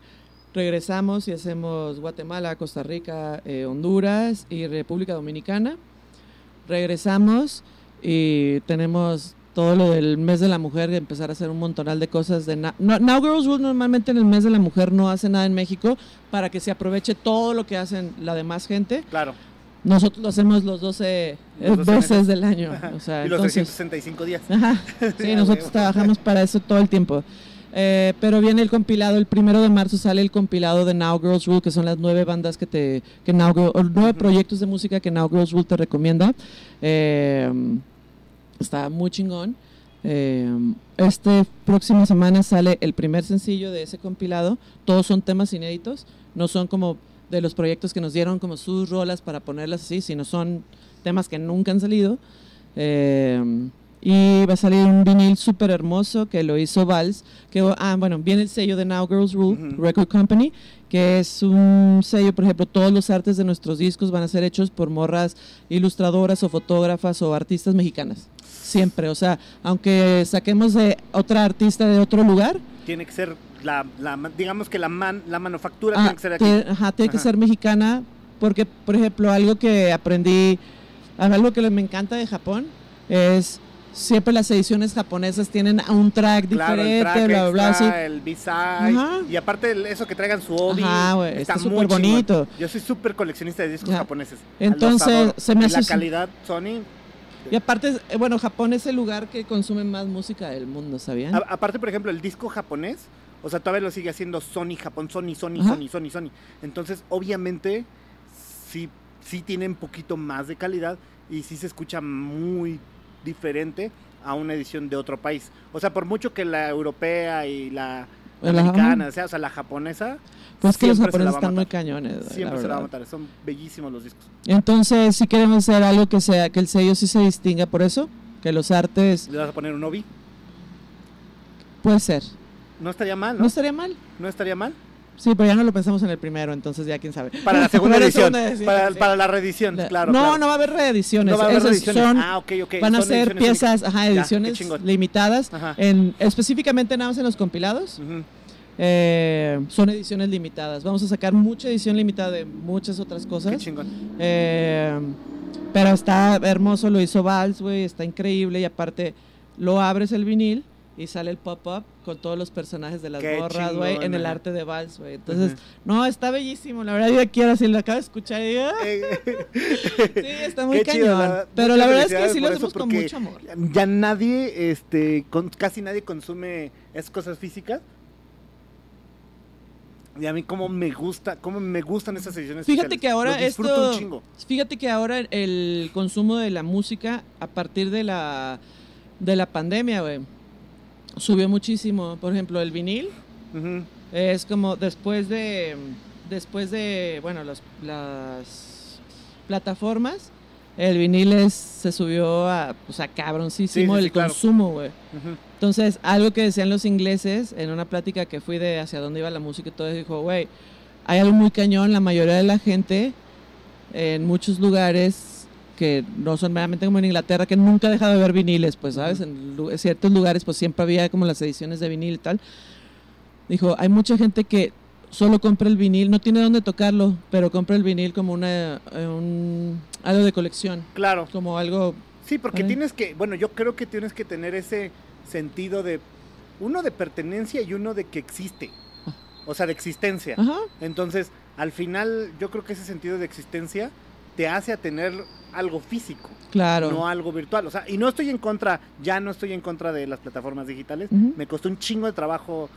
[SPEAKER 2] regresamos y hacemos Guatemala, Costa Rica, eh, Honduras y República Dominicana. Regresamos y tenemos todo lo del mes de la mujer, de empezar a hacer un montonal de cosas de Na- no, Now Girls Rule normalmente en el mes de la mujer no hace nada en México para que se aproveche todo lo que hacen la demás gente.
[SPEAKER 1] Claro.
[SPEAKER 2] Nosotros lo hacemos los 12 eh,
[SPEAKER 1] Los 12
[SPEAKER 2] veces
[SPEAKER 1] meses.
[SPEAKER 2] del año. O sea,
[SPEAKER 1] y los
[SPEAKER 2] entonces,
[SPEAKER 1] 365 días.
[SPEAKER 2] Ajá, sí, nosotros trabajamos para eso todo el tiempo. Eh, pero viene el compilado, el primero de marzo sale el compilado de Now Girls Rule, que son las nueve bandas que te, que Now Girl- o nueve proyectos de música que Now Girls Rule te recomienda. Eh, está muy chingón. Eh, este próxima semana sale el primer sencillo de ese compilado. Todos son temas inéditos, no son como de los proyectos que nos dieron como sus rolas para ponerlas así, sino son temas que nunca han salido. Eh, y va a salir un vinil súper hermoso que lo hizo Vals. Que, ah, bueno, viene el sello de Now Girls Rule
[SPEAKER 1] Ujú.
[SPEAKER 2] Record Company, que es un sello, por ejemplo, todos los artes de nuestros discos van a ser hechos por morras ilustradoras o fotógrafas o artistas mexicanas. Siempre, o sea, aunque saquemos de otra artista de otro lugar,
[SPEAKER 1] Tiene que ser la, la digamos que la man, la manufactura
[SPEAKER 2] Ah,
[SPEAKER 1] tiene que ser aquí.
[SPEAKER 2] tie- ajá, tiene que
[SPEAKER 1] Ajá.
[SPEAKER 2] ser mexicana, porque, por ejemplo, algo que aprendí algo que me encanta de Japón es siempre las ediciones japonesas tienen un track
[SPEAKER 1] Claro, el
[SPEAKER 2] diferente,
[SPEAKER 1] track
[SPEAKER 2] bla, bla, bla.
[SPEAKER 1] extra,
[SPEAKER 2] así.
[SPEAKER 1] el B-side.
[SPEAKER 2] Ajá.
[SPEAKER 1] Y aparte el- eso que traigan su obi.
[SPEAKER 2] Ajá,
[SPEAKER 1] está
[SPEAKER 2] súper bonito.
[SPEAKER 1] Yo soy súper coleccionista de discos
[SPEAKER 2] Ya.
[SPEAKER 1] japoneses.
[SPEAKER 2] Entonces, se me hace
[SPEAKER 1] la calidad Sony.
[SPEAKER 2] Y aparte, eh, bueno, Japón es el lugar que consume más música del mundo, ¿sabían?
[SPEAKER 1] A- aparte, por ejemplo, el disco japonés, o sea, todavía lo sigue haciendo Sony Japón, Sony, Sony,
[SPEAKER 2] Ajá.
[SPEAKER 1] Sony, Sony, Sony. Entonces, obviamente, sí, sí tiene un poquito más de calidad y sí se escucha muy diferente a una edición de otro país. O sea, por mucho que la europea y la
[SPEAKER 2] La-
[SPEAKER 1] americana, sea, o sea, la japonesa,
[SPEAKER 2] Pues que los japoneses están muy cañones.
[SPEAKER 1] siempre se la va a matar. Son bellísimos los discos.
[SPEAKER 2] Entonces, si queremos hacer algo que sea, que el sello sí se distinga por eso, que los artes,
[SPEAKER 1] Le vas a poner un obi.
[SPEAKER 2] puede ser.
[SPEAKER 1] No estaría mal,
[SPEAKER 2] No
[SPEAKER 1] ¿no?
[SPEAKER 2] estaría mal.
[SPEAKER 1] No estaría mal.
[SPEAKER 2] Sí, pero ya no lo pensamos en el primero, entonces ya quién sabe.
[SPEAKER 1] Para la segunda edición. para,
[SPEAKER 2] sí.
[SPEAKER 1] para la reedición,
[SPEAKER 2] La-
[SPEAKER 1] claro.
[SPEAKER 2] no,
[SPEAKER 1] claro.
[SPEAKER 2] no va a haber reediciones.
[SPEAKER 1] No va a haber reediciones.
[SPEAKER 2] son,
[SPEAKER 1] ah, ok, ok.
[SPEAKER 2] van a ser piezas, ajá,
[SPEAKER 1] qué
[SPEAKER 2] ediciones limitadas,
[SPEAKER 1] Ajá.
[SPEAKER 2] en, específicamente nada más en los compilados. Eh, son ediciones limitadas. Vamos a sacar mucha edición limitada de muchas otras
[SPEAKER 1] Qué
[SPEAKER 2] cosas.
[SPEAKER 1] chingón.
[SPEAKER 2] Eh, pero está hermoso, lo hizo Vals, güey, está increíble y aparte lo abres el vinil y sale el pop-up con todos los personajes de las
[SPEAKER 1] Qué
[SPEAKER 2] morras, güey, en el
[SPEAKER 1] chingona.
[SPEAKER 2] arte de Vals, güey. Entonces, no, está bellísimo, la verdad yo quiero, si lo acabo de escuchar, y digo, "Ah,
[SPEAKER 1] Eh,
[SPEAKER 2] sí, está muy
[SPEAKER 1] qué
[SPEAKER 2] cañón.
[SPEAKER 1] chido, la-
[SPEAKER 2] pero la verdad es que sí lo hacemos con mucho amor.
[SPEAKER 1] Ya nadie, este, con, casi nadie consume esas cosas físicas. Y a mí como me gusta, como me gustan esas ediciones
[SPEAKER 2] Fíjate
[SPEAKER 1] especiales.
[SPEAKER 2] que ahora esto-
[SPEAKER 1] un chingo.
[SPEAKER 2] Fíjate que ahora el consumo de la música a partir de la de la pandemia, güey, subió muchísimo. Por ejemplo, el vinil es como después de después de, bueno, los- las plataformas, el vinil es, se subió a, o sea, cabroncísimo
[SPEAKER 1] Sí, sí, sí,
[SPEAKER 2] el
[SPEAKER 1] claro.
[SPEAKER 2] consumo, güey. Entonces, algo que decían los ingleses en una plática que fui de hacia dónde iba la música y todo, dijo, güey, hay algo muy cañón, la mayoría de la gente en muchos lugares que no son meramente como en Inglaterra, que nunca ha dejado de ver viniles, pues, ¿sabes? En ciertos lugares, pues siempre había como las ediciones de vinil y tal. Dijo, hay mucha gente que solo compra el vinil, no tiene dónde tocarlo, pero compra el vinil como una, eh, un, algo de colección,
[SPEAKER 1] Claro.
[SPEAKER 2] como algo...
[SPEAKER 1] Sí, porque
[SPEAKER 2] Vale.
[SPEAKER 1] tienes que, bueno, yo creo que tienes que tener ese sentido de, uno de pertenencia y uno de que existe.
[SPEAKER 2] Ah.
[SPEAKER 1] O sea, de existencia.
[SPEAKER 2] Ajá,
[SPEAKER 1] Entonces, al final, yo creo que ese sentido de existencia te hace a tener algo físico,
[SPEAKER 2] claro.
[SPEAKER 1] no algo virtual. O sea, y no estoy en contra, ya no estoy en contra de las plataformas digitales. Me costó un chingo de trabajo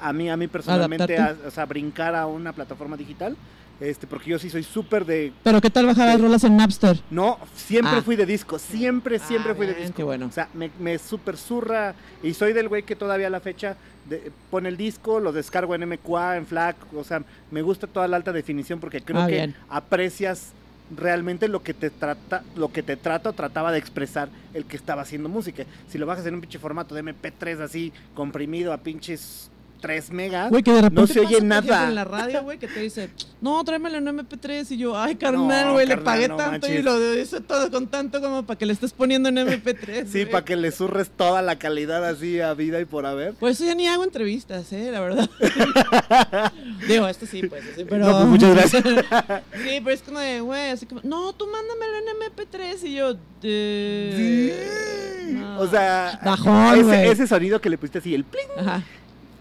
[SPEAKER 1] a, a mí, a mí personalmente, a,
[SPEAKER 2] Adaptarte.
[SPEAKER 1] o sea, brincar a una plataforma digital. Este, porque yo sí soy súper de.
[SPEAKER 2] Pero ¿qué tal bajar las
[SPEAKER 1] Sí.
[SPEAKER 2] rolas en Napster?
[SPEAKER 1] No, siempre
[SPEAKER 2] Ah.
[SPEAKER 1] fui de disco. Siempre, siempre
[SPEAKER 2] Ah,
[SPEAKER 1] fui de disco.
[SPEAKER 2] qué bueno.
[SPEAKER 1] O sea, me, me super zurra. Y soy del güey que todavía a la fecha de- pone el disco, lo descargo en MQA, en FLAC. O sea, me gusta toda la alta definición porque creo
[SPEAKER 2] Ah,
[SPEAKER 1] que aprecias realmente lo que te trata, lo que te trata o trataba de expresar el que estaba haciendo música. Si lo bajas en un pinche formato de MP3 así, comprimido a pinches 3 megas,
[SPEAKER 2] Güey, que de repente
[SPEAKER 1] no se oye nada.
[SPEAKER 2] en la radio, güey, que te dice, no, tráemelo en MP3. Y yo, ay, carnal,
[SPEAKER 1] No,
[SPEAKER 2] güey, le pagué
[SPEAKER 1] no
[SPEAKER 2] tanto y lo hice todo con tanto como para que le estés poniendo en MP3.
[SPEAKER 1] Sí, para que le surres toda la calidad así a vida y por haber.
[SPEAKER 2] Por eso ya ni hago entrevistas, eh, la verdad. Digo, esto sí, pues, sí, pero...
[SPEAKER 1] No, pues, muchas gracias.
[SPEAKER 2] sí, pero es como de, güey, así como, no, tú mándamelo en MP3. Y yo, de... no.
[SPEAKER 1] O sea,
[SPEAKER 2] Bajón, güey.
[SPEAKER 1] ese, ese sonido que le pusiste así, el pling,
[SPEAKER 2] Ajá.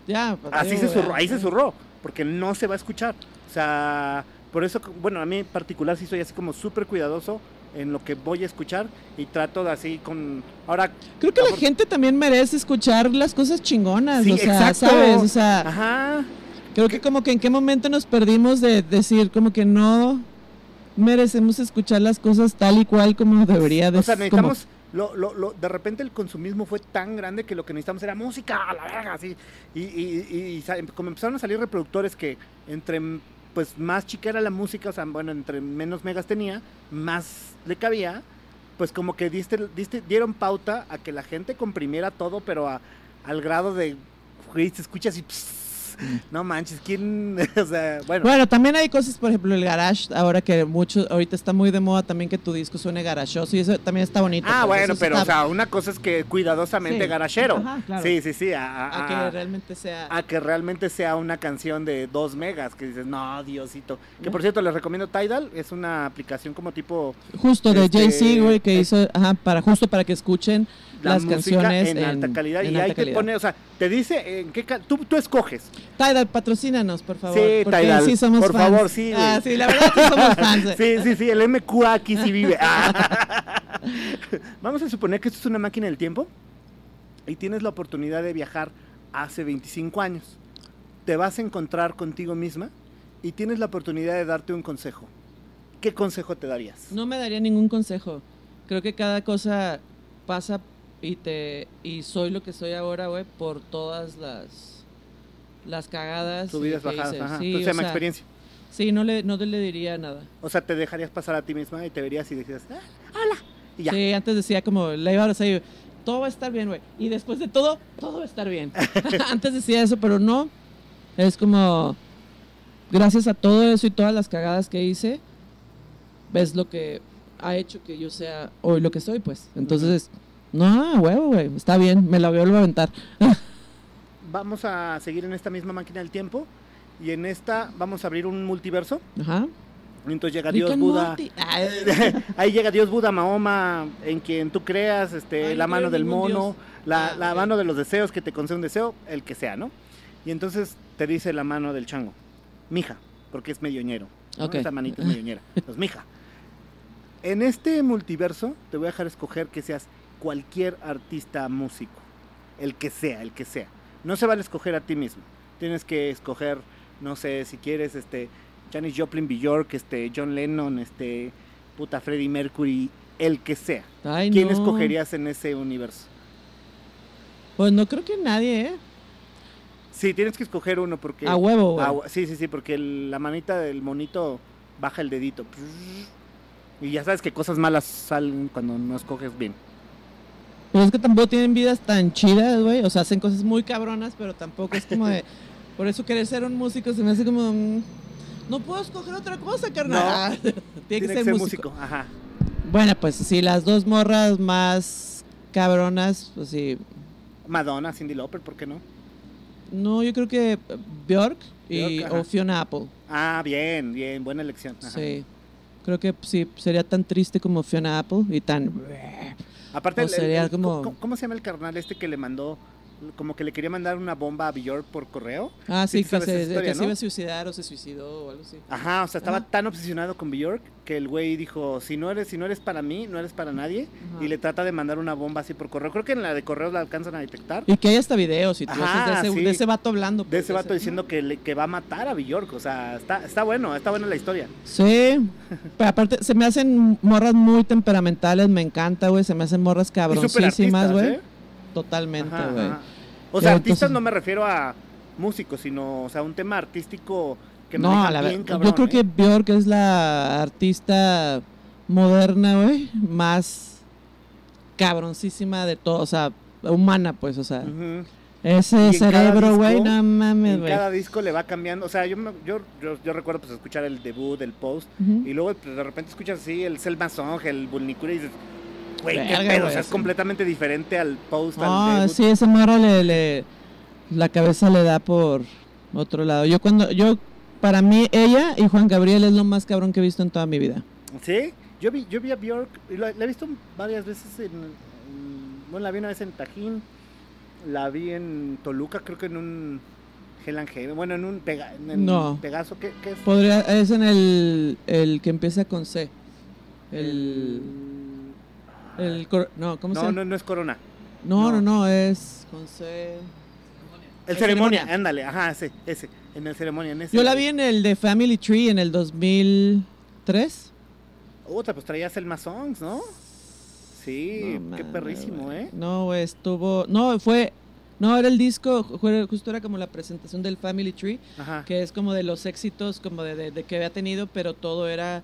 [SPEAKER 2] Ya, pues,
[SPEAKER 1] así
[SPEAKER 2] digo,
[SPEAKER 1] se zurró, ahí se zurró, porque no se va a escuchar. O sea, por eso, bueno, a mí en particular sí soy así como súper cuidadoso en lo que voy a escuchar y trato de así con... Ahora,
[SPEAKER 2] Creo que la
[SPEAKER 1] Por-
[SPEAKER 2] gente también merece escuchar las cosas chingonas,
[SPEAKER 1] Sí,
[SPEAKER 2] o sea,
[SPEAKER 1] exacto.
[SPEAKER 2] ¿sabes? O sea,
[SPEAKER 1] ajá,
[SPEAKER 2] creo que como que en qué momento nos perdimos de decir como que no merecemos escuchar las cosas tal y cual como debería de
[SPEAKER 1] o sea,
[SPEAKER 2] como-
[SPEAKER 1] necesitamos... Lo, lo, lo- de repente el consumismo fue tan grande que lo que necesitamos era música, a la verga, así. Y, y, y- y como empezaron a salir reproductores que entre pues más chica era la música, o sea, bueno, entre menos megas tenía, más le cabía, pues como que dieron pauta a que la gente comprimiera todo, pero a- al grado de, se escucha así, pss, no manches, ¿quién? o sea, bueno.
[SPEAKER 2] Bueno, también hay cosas, por ejemplo, el garage, ahora que mucho, ahorita está muy de moda también que tu disco suene garachoso y eso también está bonito.
[SPEAKER 1] Ah,
[SPEAKER 2] pues,
[SPEAKER 1] bueno, pero, o sea, una cosa es que cuidadosamente
[SPEAKER 2] Sí.
[SPEAKER 1] garachero.
[SPEAKER 2] Ajá, claro.
[SPEAKER 1] Sí, sí, sí. A, a-
[SPEAKER 2] a que realmente sea...
[SPEAKER 1] a que realmente sea una canción de 2 megas, que dices, no, Diosito. Que por cierto, les recomiendo Tidal, es una aplicación como tipo
[SPEAKER 2] Justo de
[SPEAKER 1] Este,
[SPEAKER 2] Jay-Z, güey, que hizo, ajá, para, justo para que escuchen
[SPEAKER 1] la
[SPEAKER 2] las
[SPEAKER 1] música
[SPEAKER 2] canciones
[SPEAKER 1] en, alta calidad.
[SPEAKER 2] en
[SPEAKER 1] y ahí te pone, o sea, te dice en qué tú, tú escoges.
[SPEAKER 2] Tidal, patrocínanos, por favor.
[SPEAKER 1] Sí,
[SPEAKER 2] porque
[SPEAKER 1] Tidal,
[SPEAKER 2] sí somos
[SPEAKER 1] por
[SPEAKER 2] fans.
[SPEAKER 1] favor, sí.
[SPEAKER 2] Ah, sí, la verdad que somos fans.
[SPEAKER 1] Sí, sí, sí, el MQ aquí sí vive. Ah. Vamos a suponer que esto es una máquina del tiempo y tienes la oportunidad de viajar hace 25 años. Te vas a encontrar contigo misma y tienes la oportunidad de darte un consejo. ¿Qué consejo te darías?
[SPEAKER 2] No me daría ningún consejo. Creo que cada cosa pasa y te y soy lo que soy ahora, güey, por todas las las cagadas
[SPEAKER 1] Subidas, bajadas, ajá.
[SPEAKER 2] Sí,
[SPEAKER 1] Entonces se llama
[SPEAKER 2] sea,
[SPEAKER 1] experiencia.
[SPEAKER 2] Sí, no le no le diría nada.
[SPEAKER 1] O sea, te dejarías pasar a ti misma y te verías y decías, "Ah, hola. Y ya.
[SPEAKER 2] Sí, antes decía como la iba a y todo va a estar bien, güey. Y después de todo, todo va a estar bien. antes decía eso, pero no. Es como gracias a todo eso y todas las cagadas que hice, ves lo que ha hecho que yo sea hoy lo que soy, pues. Entonces, no, huevo, güey, está bien, me la vuelvo a aventar.
[SPEAKER 1] Vamos a seguir en esta misma máquina del tiempo y en esta vamos a abrir un multiverso.
[SPEAKER 2] Ajá.
[SPEAKER 1] Entonces llega Dios Buda. Ahí llega Dios Buda, Mahoma, en quien tú creas, este,
[SPEAKER 2] Ay,
[SPEAKER 1] la
[SPEAKER 2] no
[SPEAKER 1] mano del mono, la,
[SPEAKER 2] Ah,
[SPEAKER 1] la mano de los deseos que te concede un deseo, el que sea, ¿no? Y entonces te dice la mano del chango, mija, porque es medioñero. Esa manita es medioñera. Pues mija. En este multiverso te voy a dejar escoger que seas cualquier artista músico, el que sea, el que sea. No se vale escoger a ti mismo. Tienes que escoger, no sé, si quieres, este, Janis Joplin, Bjork, este, John Lennon, este, puta Freddie Mercury, el que sea.
[SPEAKER 2] Ay,
[SPEAKER 1] ¿Quién
[SPEAKER 2] no.
[SPEAKER 1] escogerías en ese universo?
[SPEAKER 2] Pues no creo que nadie, ¿eh?
[SPEAKER 1] Sí, tienes que escoger uno porque...
[SPEAKER 2] A huevo.
[SPEAKER 1] Ah, sí, sí, sí, porque el- la manita del monito baja el dedito. Y ya sabes que cosas malas salen cuando no escoges bien.
[SPEAKER 2] Pues es que tampoco tienen vidas tan chidas, güey. O sea, hacen cosas muy cabronas, pero tampoco es como de. Por eso querer ser un músico se me hace como. no puedo escoger otra cosa, carnal. Tiene, que ser, músico.
[SPEAKER 1] Ajá.
[SPEAKER 2] Bueno, pues sí, las dos morras más cabronas, pues sí.
[SPEAKER 1] Madonna, Cindy Lauper, ¿por qué no?
[SPEAKER 2] No, yo creo que Bjork y o Fiona Apple.
[SPEAKER 1] Ah, bien, bien, buena elección. Ajá.
[SPEAKER 2] Sí. Creo que sí, sería tan triste como Fiona Apple y tan.
[SPEAKER 1] Aparte,
[SPEAKER 2] O
[SPEAKER 1] el- el-
[SPEAKER 2] sería
[SPEAKER 1] el-
[SPEAKER 2] como-
[SPEAKER 1] ¿cómo, cómo se llama el carnal este que le mandó, como que le quería mandar una bomba a Bjork por correo?
[SPEAKER 2] Ah,
[SPEAKER 1] Sí,
[SPEAKER 2] que, se,
[SPEAKER 1] esa historia,
[SPEAKER 2] que se
[SPEAKER 1] ¿no?
[SPEAKER 2] iba a suicidar o se suicidó o algo así.
[SPEAKER 1] Ajá, o sea, estaba
[SPEAKER 2] Ajá.
[SPEAKER 1] tan obsesionado con Bjork que el güey dijo, si no eres, si no eres para mí, no eres para nadie,
[SPEAKER 2] Ajá.
[SPEAKER 1] y le trata de mandar una bomba así por correo. Creo que en la de correos la alcanzan a detectar.
[SPEAKER 2] Y que hay hasta videos y todo
[SPEAKER 1] Ajá,
[SPEAKER 2] de, ese,
[SPEAKER 1] sí.
[SPEAKER 2] de ese vato hablando.
[SPEAKER 1] De
[SPEAKER 2] pues,
[SPEAKER 1] ese vato diciendo que, le- que va a matar a Bjork, o sea, está, está bueno, está buena la historia.
[SPEAKER 2] Sí, pero aparte se me hacen morras muy temperamentales, me encanta, güey, se me hacen morras cabroncísimas, güey.
[SPEAKER 1] ¿eh?
[SPEAKER 2] Totalmente, güey.
[SPEAKER 1] O sea, artistas no me refiero a músicos, sino, o sea, un tema artístico que
[SPEAKER 2] No,
[SPEAKER 1] manejan
[SPEAKER 2] a la
[SPEAKER 1] bien cabrón,
[SPEAKER 2] yo creo
[SPEAKER 1] ¿eh?
[SPEAKER 2] que Bjork es la artista moderna, güey, más cabroncísima de todo, o sea, humana, pues, o sea, ese cerebro, güey, no mames,
[SPEAKER 1] En
[SPEAKER 2] güey.
[SPEAKER 1] cada disco le va cambiando, o sea, yo, me- yo, yo, yo recuerdo pues escuchar el debut, el post, y luego pues, de repente escuchas así el Selma Song, el Bulnicura y dices, güey, qué
[SPEAKER 2] Verga,
[SPEAKER 1] pedo, o
[SPEAKER 2] güey,
[SPEAKER 1] sea, es
[SPEAKER 2] sí.
[SPEAKER 1] completamente diferente al post, al
[SPEAKER 2] Ah,
[SPEAKER 1] debut.
[SPEAKER 2] sí, esa morra le, le- la cabeza le da por otro lado. Yo cuando, yo, para mí, ella y Juan Gabriel es lo más cabrón que he visto en toda mi vida.
[SPEAKER 1] Sí, yo vi, yo vi a Bjork, y la, la he visto varias veces en, en- bueno, la vi una vez en Tajín, la vi en Toluca, creo que en un Hell and Heaven, bueno, en un Pega, en
[SPEAKER 2] No.
[SPEAKER 1] Pegaso, ¿qué, qué es?
[SPEAKER 2] Podría, es en el, el que empieza con C. El, el, cor- no, ¿cómo se
[SPEAKER 1] No,
[SPEAKER 2] llama?
[SPEAKER 1] no, no es Corona.
[SPEAKER 2] No,
[SPEAKER 1] no.
[SPEAKER 2] no, no, es con C.
[SPEAKER 1] El
[SPEAKER 2] El
[SPEAKER 1] ceremonia,
[SPEAKER 2] Ceremonia.
[SPEAKER 1] ándale, ajá, ese, ese, en el ceremonia, en ese.
[SPEAKER 2] Yo la vi en el de Family Tree en el 2003.
[SPEAKER 1] Otra, pues traía Selma Songs, ¿no? Sí,
[SPEAKER 2] No
[SPEAKER 1] qué perrísimo. ¿eh?
[SPEAKER 2] No, estuvo. No, fue. No, era el disco, justo era como la presentación del Family Tree,
[SPEAKER 1] Ajá.
[SPEAKER 2] que es como de los éxitos como de, de- de que había tenido, pero todo era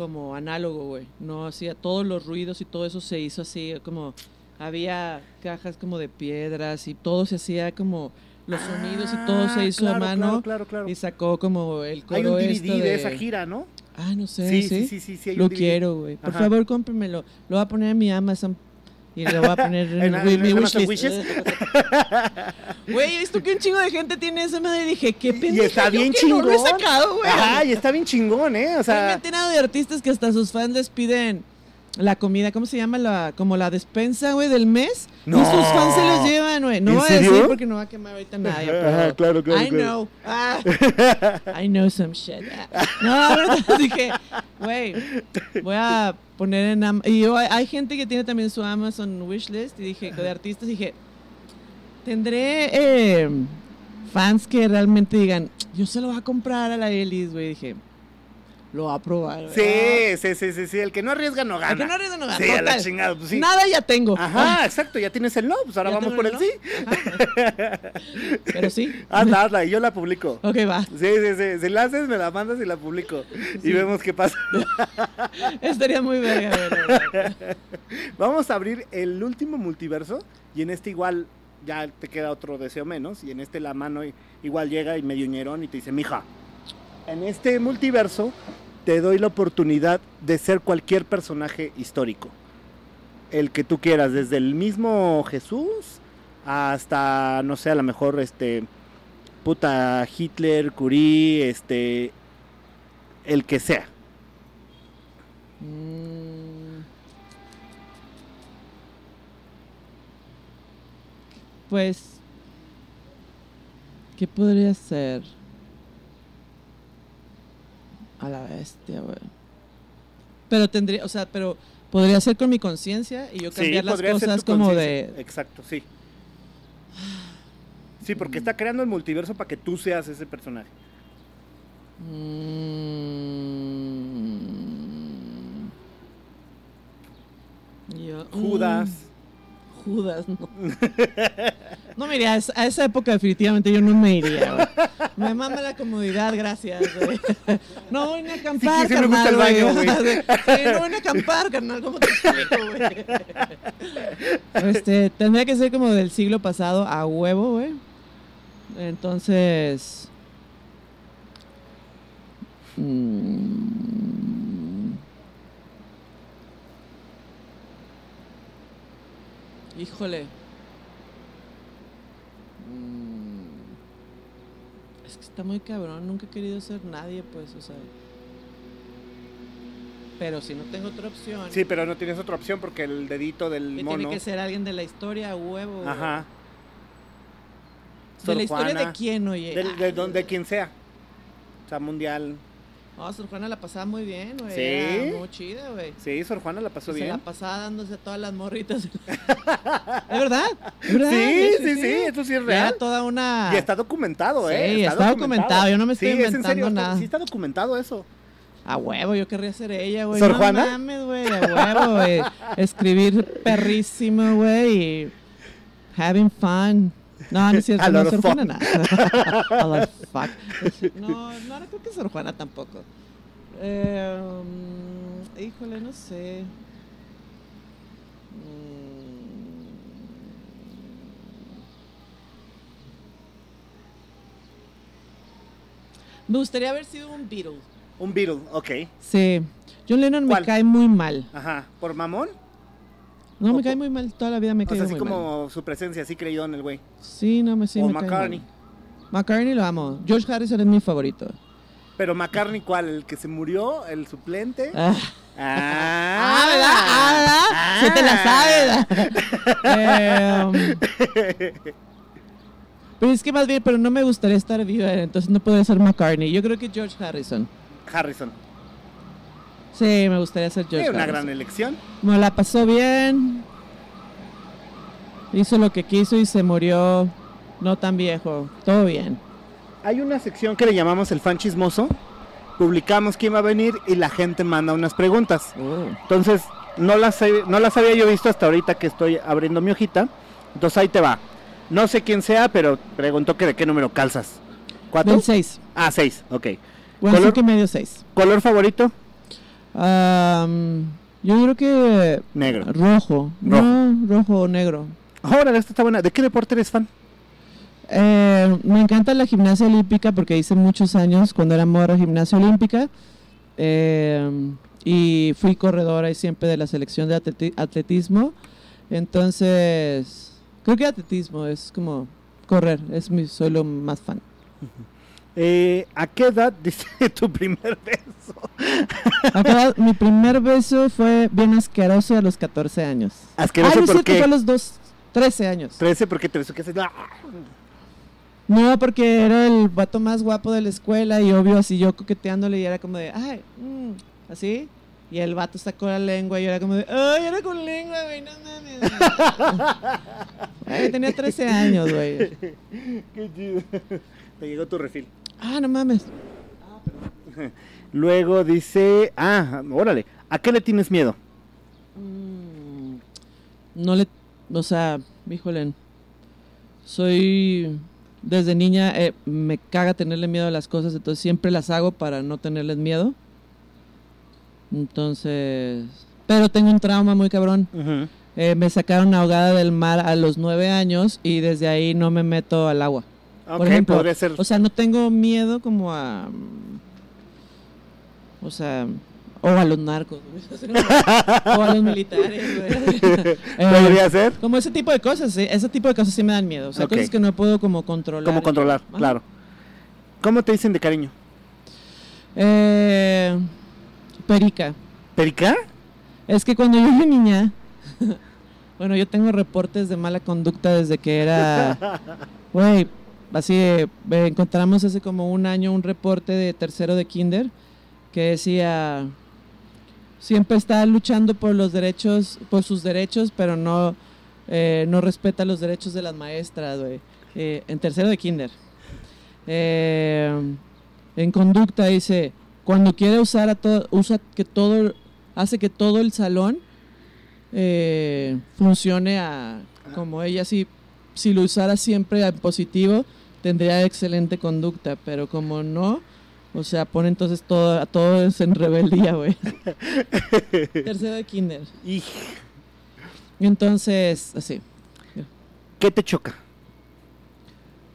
[SPEAKER 2] como análogo, güey. No hacía todos los ruidos y todo eso se hizo así, como había cajas como de piedras y todo se hacía como los sonidos y todo se
[SPEAKER 1] Ah,
[SPEAKER 2] hizo a mano.
[SPEAKER 1] Claro, claro, claro.
[SPEAKER 2] Y sacó como el coro
[SPEAKER 1] Hay un DVD
[SPEAKER 2] esto
[SPEAKER 1] de... esa gira, ¿no?
[SPEAKER 2] Ah, no sé,
[SPEAKER 1] Sí,
[SPEAKER 2] sí.
[SPEAKER 1] sí, sí, sí, sí, hay un
[SPEAKER 2] Lo
[SPEAKER 1] DVD.
[SPEAKER 2] quiero, güey. Por
[SPEAKER 1] Ajá.
[SPEAKER 2] favor, cómprimelo. Lo voy a poner en mi Amazon. Y lo voy a poner
[SPEAKER 1] En-
[SPEAKER 2] en, mi- wishlist. Güey, he visto que un chingo de gente tiene esa madre y dije, qué
[SPEAKER 1] Y
[SPEAKER 2] pendeja
[SPEAKER 1] está bien
[SPEAKER 2] que no lo he
[SPEAKER 1] chingón.
[SPEAKER 2] sacado, güey.
[SPEAKER 1] Ajá, y está bien chingón, ¿eh? O
[SPEAKER 2] Güey, me he
[SPEAKER 1] sea,
[SPEAKER 2] enterado de artistas que hasta sus fans les piden la comida, ¿cómo se llama? La, como la despensa, güey, del mes. Y
[SPEAKER 1] No.
[SPEAKER 2] sus fans se los llevan, güey. No
[SPEAKER 1] ¿En
[SPEAKER 2] voy a decir porque no va a quemar ahorita nadie.
[SPEAKER 1] Ajá, claro, claro,
[SPEAKER 2] I
[SPEAKER 1] claro.
[SPEAKER 2] know. Ah, I know some shit. Ah. No, la verdad, dije, güey, voy a poner en... Am- Y yo- hay, hay gente que tiene también su Amazon wishlist y dije, de artistas, dije, tendré eh, fans que realmente digan, yo se lo voy a comprar a la Elis, güey. Dije, lo va a probar.
[SPEAKER 1] sí, sí, sí, sí, sí, el que no arriesga no gana.
[SPEAKER 2] El que no arriesga no gana,
[SPEAKER 1] Sí, a la
[SPEAKER 2] total.
[SPEAKER 1] chingada, pues sí.
[SPEAKER 2] Nada ya tengo.
[SPEAKER 1] Ajá, exacto, ya tienes el no, pues ahora vamos por el sí.
[SPEAKER 2] Ajá. Pero sí.
[SPEAKER 1] Hazla, hazla, y yo la publico.
[SPEAKER 2] Ok, va.
[SPEAKER 1] Sí, sí, sí, si la haces, me la mandas y la publico. Y vemos qué pasa.
[SPEAKER 2] Estaría muy verga.
[SPEAKER 1] Vamos a abrir el último multiverso y en este igual ya te queda otro deseo menos y en este la mano igual llega y medio ñerón y te dice, mija, en este multiverso te doy la oportunidad de ser cualquier personaje histórico. El que tú quieras, desde el mismo Jesús hasta, no sé, a lo mejor este puta Hitler, Curie, este el que sea.
[SPEAKER 2] Mm. Pues, ¿qué podría ser? A la bestia, güey. Pero tendría, o sea, pero podría ser con mi conciencia y yo cambiar las cosas como de...
[SPEAKER 1] Exacto, sí. Sí, porque está creando el multiverso para que tú seas ese personaje.
[SPEAKER 2] Mm. Yo-
[SPEAKER 1] Judas.
[SPEAKER 2] Mm, Judas, no. No me iría, a esa- época definitivamente yo no me iría, güey. Me mama la comodidad, gracias, güey. No voy a acampar,
[SPEAKER 1] Sí, sí me gusta
[SPEAKER 2] carnal,
[SPEAKER 1] el baño,
[SPEAKER 2] güey. Sí, no voy a acampar, carnal, ¿cómo te explico, güey? Este, tendría que ser como del siglo pasado a huevo, güey. Entonces... mm, Híjole. Mm, Es que está muy cabrón. Nunca he querido ser nadie, pues, o sea. Pero si no tengo otra opción.
[SPEAKER 1] Sí, pero no tienes otra opción porque el dedito del
[SPEAKER 2] que
[SPEAKER 1] mono.
[SPEAKER 2] tiene que ser alguien de la historia huevo.
[SPEAKER 1] Ajá.
[SPEAKER 2] ¿De
[SPEAKER 1] Sor
[SPEAKER 2] la historia de quién, oye?
[SPEAKER 1] del- de, donde quien sea. O sea, mundial.
[SPEAKER 2] No, Sor Juana la pasaba muy bien, güey.
[SPEAKER 1] ¿Sí?
[SPEAKER 2] Era muy chida, güey.
[SPEAKER 1] Sí, Sor Juana la pasó
[SPEAKER 2] Se la
[SPEAKER 1] bien.
[SPEAKER 2] pasaba dándose a todas las morritas. ¿Es verdad? ¿Es verdad?
[SPEAKER 1] Sí, sí, sí, eso sí es
[SPEAKER 2] Era
[SPEAKER 1] real.
[SPEAKER 2] toda una...
[SPEAKER 1] Y está documentado,
[SPEAKER 2] Sí,
[SPEAKER 1] ¿eh?
[SPEAKER 2] está documentado, yo no me estoy
[SPEAKER 1] sí, es en
[SPEAKER 2] inventando
[SPEAKER 1] serio, está-
[SPEAKER 2] nada.
[SPEAKER 1] sí está documentado eso.
[SPEAKER 2] A huevo, yo querría ser ella, güey.
[SPEAKER 1] ¿Sor
[SPEAKER 2] no
[SPEAKER 1] Juana?
[SPEAKER 2] mames, güey, a huevo, güey. Escribir perrísimo, güey, having fun. No, no es cierto,
[SPEAKER 1] A
[SPEAKER 2] no, Sor Juana nada. A lot of fuck. No, no, no creo que Sor Juana tampoco. Eh, um, híjole, no sé. Mm. Me gustaría haber sido un Beatle.
[SPEAKER 1] Un Beatle, ok.
[SPEAKER 2] Sí. John Lennon
[SPEAKER 1] ¿Cuál?
[SPEAKER 2] me cae muy mal.
[SPEAKER 1] Ajá. ¿Por mamón?
[SPEAKER 2] No, me cae muy mal. Toda la vida me
[SPEAKER 1] O
[SPEAKER 2] cae
[SPEAKER 1] sea, así
[SPEAKER 2] muy mal.
[SPEAKER 1] como su presencia, así creyó en el güey.
[SPEAKER 2] Sí, no, me sí
[SPEAKER 1] o
[SPEAKER 2] me cae
[SPEAKER 1] McCartney.
[SPEAKER 2] mal. McCartney lo amo. George Harrison es mi favorito.
[SPEAKER 1] Pero McCartney, ¿cuál? ¿El que se murió? ¿El suplente?
[SPEAKER 2] Ah,
[SPEAKER 1] Ah,
[SPEAKER 2] ah, ¿verdad? Ah, ¿verdad? Sí te la sabes. Eh, um, pero es que más bien, pero no me gustaría estar viva, entonces no podría ser McCartney. Yo creo que George Harrison.
[SPEAKER 1] Harrison.
[SPEAKER 2] Sí, me gustaría ser George
[SPEAKER 1] una
[SPEAKER 2] Harrison.
[SPEAKER 1] gran elección.
[SPEAKER 2] Me la pasó bien. Hizo lo que quiso y se murió no tan viejo. Todo bien.
[SPEAKER 1] Hay una sección que le llamamos el fan chismoso. Publicamos quién va a venir y la gente manda unas preguntas. Entonces, no las, no las había yo visto hasta ahorita que estoy abriendo mi hojita. Entonces ahí te va. No sé quién sea, pero preguntó que de qué número calzas. ¿Cuatro?
[SPEAKER 2] Del 6.
[SPEAKER 1] Ah, seis, ok.
[SPEAKER 2] Bueno,
[SPEAKER 1] ¿Color?
[SPEAKER 2] que medio 6.
[SPEAKER 1] ¿Color favorito?
[SPEAKER 2] Yo creo que
[SPEAKER 1] Negro.
[SPEAKER 2] rojo.
[SPEAKER 1] Rojo.
[SPEAKER 2] No, rojo o negro.
[SPEAKER 1] Ahora, esta está buena. ¿De qué deporte eres fan?
[SPEAKER 2] Eh, me encanta la gimnasia olímpica porque hice muchos años cuando era morra gimnasia olímpica. Eh, y fui corredora y siempre de la selección de atleti- atletismo. Entonces, creo que atletismo es como correr, es mi, soy lo más fan.
[SPEAKER 1] Eh, ¿A qué edad dice tu primer beso?
[SPEAKER 2] Mi primer beso fue bien asqueroso a los 14 años.
[SPEAKER 1] Asqueroso
[SPEAKER 2] Ay, no
[SPEAKER 1] porque
[SPEAKER 2] fue a los dos, 13 años.
[SPEAKER 1] 13 porque te besó que haces. ¡Ah!
[SPEAKER 2] No, porque era el vato más guapo de la escuela y obvio así yo coqueteándole y era como de, ay, mm", así. Y el vato sacó la lengua y yo era como de, ay, era con lengua, güey, no mames. Ay, tenía 13 años, güey.
[SPEAKER 1] Qué chido. Te llegó tu refil.
[SPEAKER 2] Ah, no mames.
[SPEAKER 1] Luego dice, ah, órale, ¿a qué le tienes miedo?
[SPEAKER 2] Mm, No le, o sea, híjole, soy, desde niña eh, me caga tenerle miedo a las cosas, entonces siempre las hago para no tenerles miedo. Entonces, pero tengo un trauma muy cabrón. Eh, me sacaron ahogada del mar a los nueve años y desde ahí no me meto al agua.
[SPEAKER 1] Ok,
[SPEAKER 2] ejemplo,
[SPEAKER 1] podría ser.
[SPEAKER 2] O sea, no tengo miedo como a... O sea, o a los narcos, güey. o a los militares, güey. Eh,
[SPEAKER 1] podría ser.
[SPEAKER 2] como ese tipo de cosas, sí, ese tipo de cosas sí me dan miedo. O sea, cosas que no puedo como controlar.
[SPEAKER 1] ¿Cómo controlar? Claro. ¿Cómo te dicen de cariño?
[SPEAKER 2] Eh, perica.
[SPEAKER 1] ¿Perica?
[SPEAKER 2] Es que cuando yo era niña, bueno, yo tengo reportes de mala conducta desde que era, güey, así de- eh, encontramos hace como un año un reporte de tercero de kinder que decía, siempre está luchando por los derechos, por sus derechos, pero no, eh, no respeta los derechos de las maestras, Eh, en tercero de kinder. Eh, en conducta dice, cuando quiere usar a todo, usa que todo, hace que todo el salón eh, funcione a, como ella si, si lo usara siempre en positivo, tendría excelente conducta, pero como no, o sea, pone entonces todo, a todos en rebeldía, güey. Tercero de kinder.
[SPEAKER 1] ¿Y
[SPEAKER 2] Entonces, así.
[SPEAKER 1] qué te choca?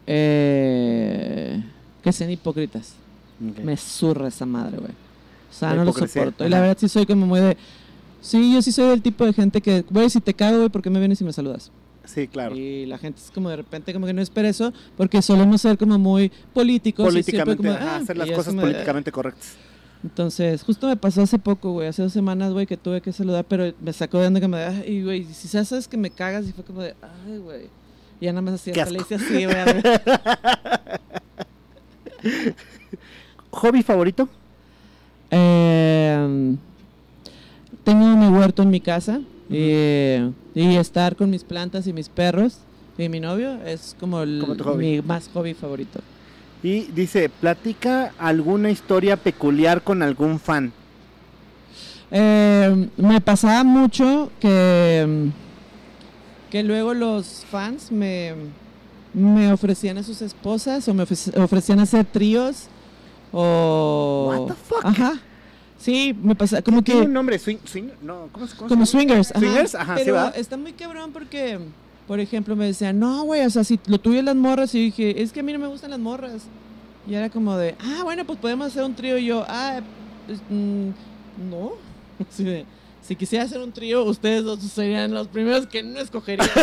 [SPEAKER 2] Eh, que sean hipócritas. Me zurra esa madre, güey. O sea,
[SPEAKER 1] La
[SPEAKER 2] no lo soporto. Y la verdad sí soy como muy de... Sí, yo sí soy del tipo de gente que, güey, si te cago, güey, ¿por qué me vienes y me saludas?
[SPEAKER 1] Sí, claro.
[SPEAKER 2] Y la gente es como de repente como que no espera eso, porque solemos ser como muy políticos. y
[SPEAKER 1] Políticamente,
[SPEAKER 2] como,
[SPEAKER 1] ajá,
[SPEAKER 2] ah,
[SPEAKER 1] hacer
[SPEAKER 2] y
[SPEAKER 1] las cosas
[SPEAKER 2] de-
[SPEAKER 1] políticamente correctas.
[SPEAKER 2] Entonces, justo me pasó hace poco, güey, hace dos semanas, güey, que tuve que saludar, pero me sacó de onda que me de, ay, güey, si sabes que me cagas, y fue como de, ay, güey. Y ya nada más así, hasta le hice así, güey.
[SPEAKER 1] ¿Hobby favorito?
[SPEAKER 2] Eh, tengo mi huerto en mi casa y, y estar con mis plantas y mis perros y mi novio es como, el-
[SPEAKER 1] Como tu hobby.
[SPEAKER 2] mi más hobby favorito.
[SPEAKER 1] Y dice, platica alguna historia peculiar con algún fan.
[SPEAKER 2] Eh, me pasaba mucho que, que luego los fans me, me ofrecían a sus esposas o me ofrec- ofrecían hacer tríos o...
[SPEAKER 1] What the fuck?
[SPEAKER 2] Ajá. Sí, me pasa como
[SPEAKER 1] Tiene
[SPEAKER 2] que...
[SPEAKER 1] un nombre, swing, swing, no, ¿cómo, se- cómo se
[SPEAKER 2] Como
[SPEAKER 1] llama?
[SPEAKER 2] swingers. Ajá.
[SPEAKER 1] Swingers, ajá, sí
[SPEAKER 2] Pero
[SPEAKER 1] va.
[SPEAKER 2] está muy cabrón porque, por ejemplo, me decían, no, güey, o sea, si lo tuyo es las morras, y dije, es que a mí no me gustan las morras. Y era como de, ah, bueno, pues podemos hacer un trío. Y yo, ah, pues, mm, no. Así de, si quisiera hacer un trío, ustedes dos serían los primeros que no escogería.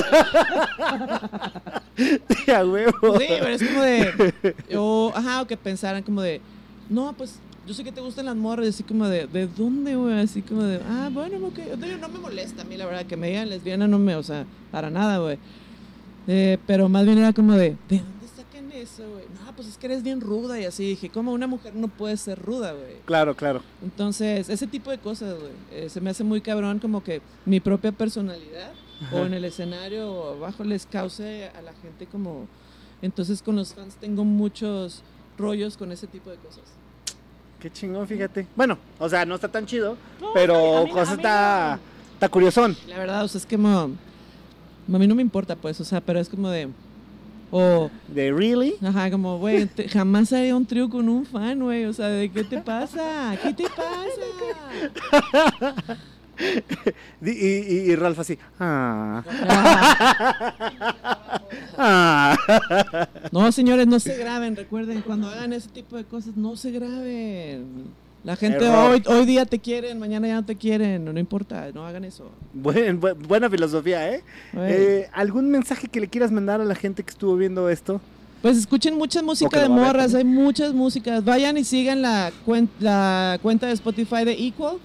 [SPEAKER 1] A huevo.
[SPEAKER 2] Sí, pero es como de. O, ajá, o que pensaran como de. No, pues yo sé que te gustan las morras. Así como de. ¿De dónde, güey? Así como de. Ah, bueno, ok. Digo, no me molesta a mí, la verdad. Que me digan lesbiana no me. O sea, para nada, güey. Eh, pero más bien era como de. ¿De dónde sacan eso, güey? No, pues es que eres bien ruda. Y así dije, ¿cómo una mujer no puede ser ruda, güey?
[SPEAKER 1] Claro, claro.
[SPEAKER 2] Entonces, ese tipo de cosas, güey. eh, se me hace muy cabrón como que mi propia personalidad o en el escenario o abajo les cause a la gente como... Entonces con los fans tengo muchos rollos con ese tipo de cosas.
[SPEAKER 1] Qué chingón, fíjate. Bueno, o sea, no está tan chido,
[SPEAKER 2] No,
[SPEAKER 1] pero
[SPEAKER 2] a mí no-
[SPEAKER 1] cosa
[SPEAKER 2] a mí
[SPEAKER 1] está,
[SPEAKER 2] no.
[SPEAKER 1] está curiosón.
[SPEAKER 2] La verdad, o sea, es como... A mí no me importa, pues, o sea, pero es como de... O,
[SPEAKER 1] De really?
[SPEAKER 2] ajá, como, güey, jamás haría un trío con un fan, güey. O sea, ¿de qué te pasa? ¿Qué te pasa?
[SPEAKER 1] Y, y, y Ralph así. Ah,
[SPEAKER 2] Ah. No, señores, no se graben. Recuerden, cuando hagan ese tipo de cosas, no se graben. La gente
[SPEAKER 1] Error.
[SPEAKER 2] hoy, hoy día te quieren, mañana ya no te quieren. No, no importa, no hagan eso.
[SPEAKER 1] Buen- bu- buena filosofía, ¿eh? Eh, ¿Algún mensaje que le quieras mandar a la gente que estuvo viendo esto?
[SPEAKER 2] Pues escuchen mucha música de morras, hay muchas músicas. Vayan y sigan la, cuen- la cuenta de Spotify de Equal.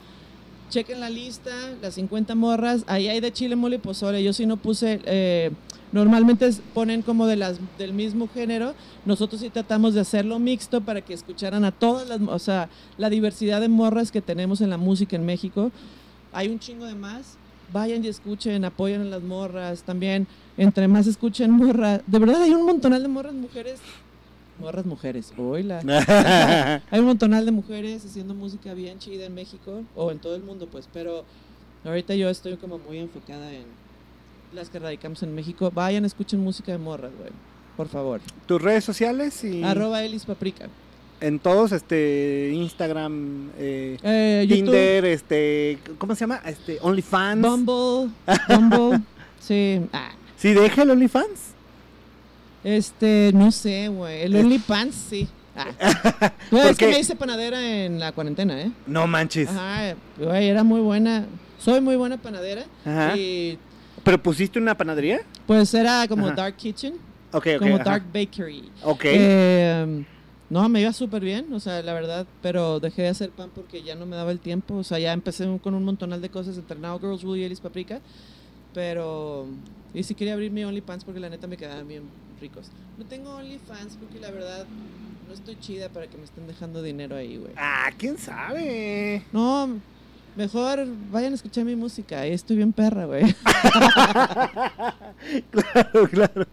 [SPEAKER 2] Chequen la lista, las 50 morras. Ahí hay de chile, mole y pozole. Yo sí no puse. eh, normalmente ponen como de las del mismo género. Nosotros sí tratamos de hacerlo mixto para que escucharan a todas las. O sea, la diversidad de morras que tenemos en la música en México. Hay un chingo de más. Vayan y escuchen, apoyen a las morras. También, entre más escuchen morras. De verdad, hay un montonal de morras mujeres. Morras mujeres, oíla. Hay un montonal de mujeres haciendo música bien chida en México o en todo el mundo, pues. Pero ahorita yo estoy como muy enfocada en las que radicamos en México. Vayan, escuchen música de morras, güey. Por favor.
[SPEAKER 1] Tus redes sociales y
[SPEAKER 2] Arroba Elis Paprika.
[SPEAKER 1] en todos, este, Instagram, eh,
[SPEAKER 2] Eh, YouTube,
[SPEAKER 1] Tinder, este, ¿cómo se llama? Este, OnlyFans.
[SPEAKER 2] Bumble, Bumble. sí. Ah,
[SPEAKER 1] ¿Sí deja el OnlyFans?
[SPEAKER 2] Este, no sé, güey. El OnlyPants, sí. Ah. Güey,
[SPEAKER 1] ¿Por
[SPEAKER 2] es que me hice panadera en la cuarentena, ¿eh?
[SPEAKER 1] No manches.
[SPEAKER 2] Ajá, güey, era muy buena. Soy muy buena panadera.
[SPEAKER 1] Ajá.
[SPEAKER 2] Y
[SPEAKER 1] ¿Pero pusiste una panadería?
[SPEAKER 2] pues era como
[SPEAKER 1] Ajá.
[SPEAKER 2] Dark Kitchen,
[SPEAKER 1] Ok, ok.
[SPEAKER 2] como
[SPEAKER 1] ajá.
[SPEAKER 2] Dark Bakery.
[SPEAKER 1] Ok.
[SPEAKER 2] Eh, no, me iba súper bien, o sea, la verdad, pero dejé de hacer pan porque ya no me daba el tiempo. O sea, ya empecé con un montonal de cosas entre Now Girls Rule y Elis Paprika. Pero. Y sí quería abrir mi OnlyFans porque la neta me quedaban bien ricos. No tengo OnlyFans porque la verdad no estoy chida para que me estén dejando dinero ahí, güey.
[SPEAKER 1] Ah, quién sabe.
[SPEAKER 2] No, mejor vayan a escuchar mi música. ahí Estoy bien perra, güey.
[SPEAKER 1] claro, claro.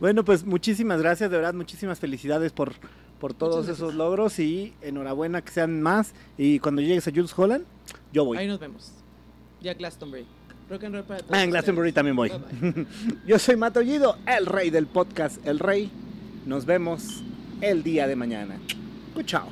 [SPEAKER 1] Bueno, pues muchísimas gracias, de verdad, muchísimas felicidades por, por todos esos logros y enhorabuena que sean más. Y cuando llegues a Jules Holland, yo voy.
[SPEAKER 2] Ahí nos vemos. Ya Glastonbury. Rock and roll para todos
[SPEAKER 1] Ah, en Glastonbury
[SPEAKER 2] ustedes.
[SPEAKER 1] también voy.
[SPEAKER 2] Bye, bye.
[SPEAKER 1] Yo soy Mato Ollido, el rey del podcast El Rey. Nos vemos el día de mañana. Chao.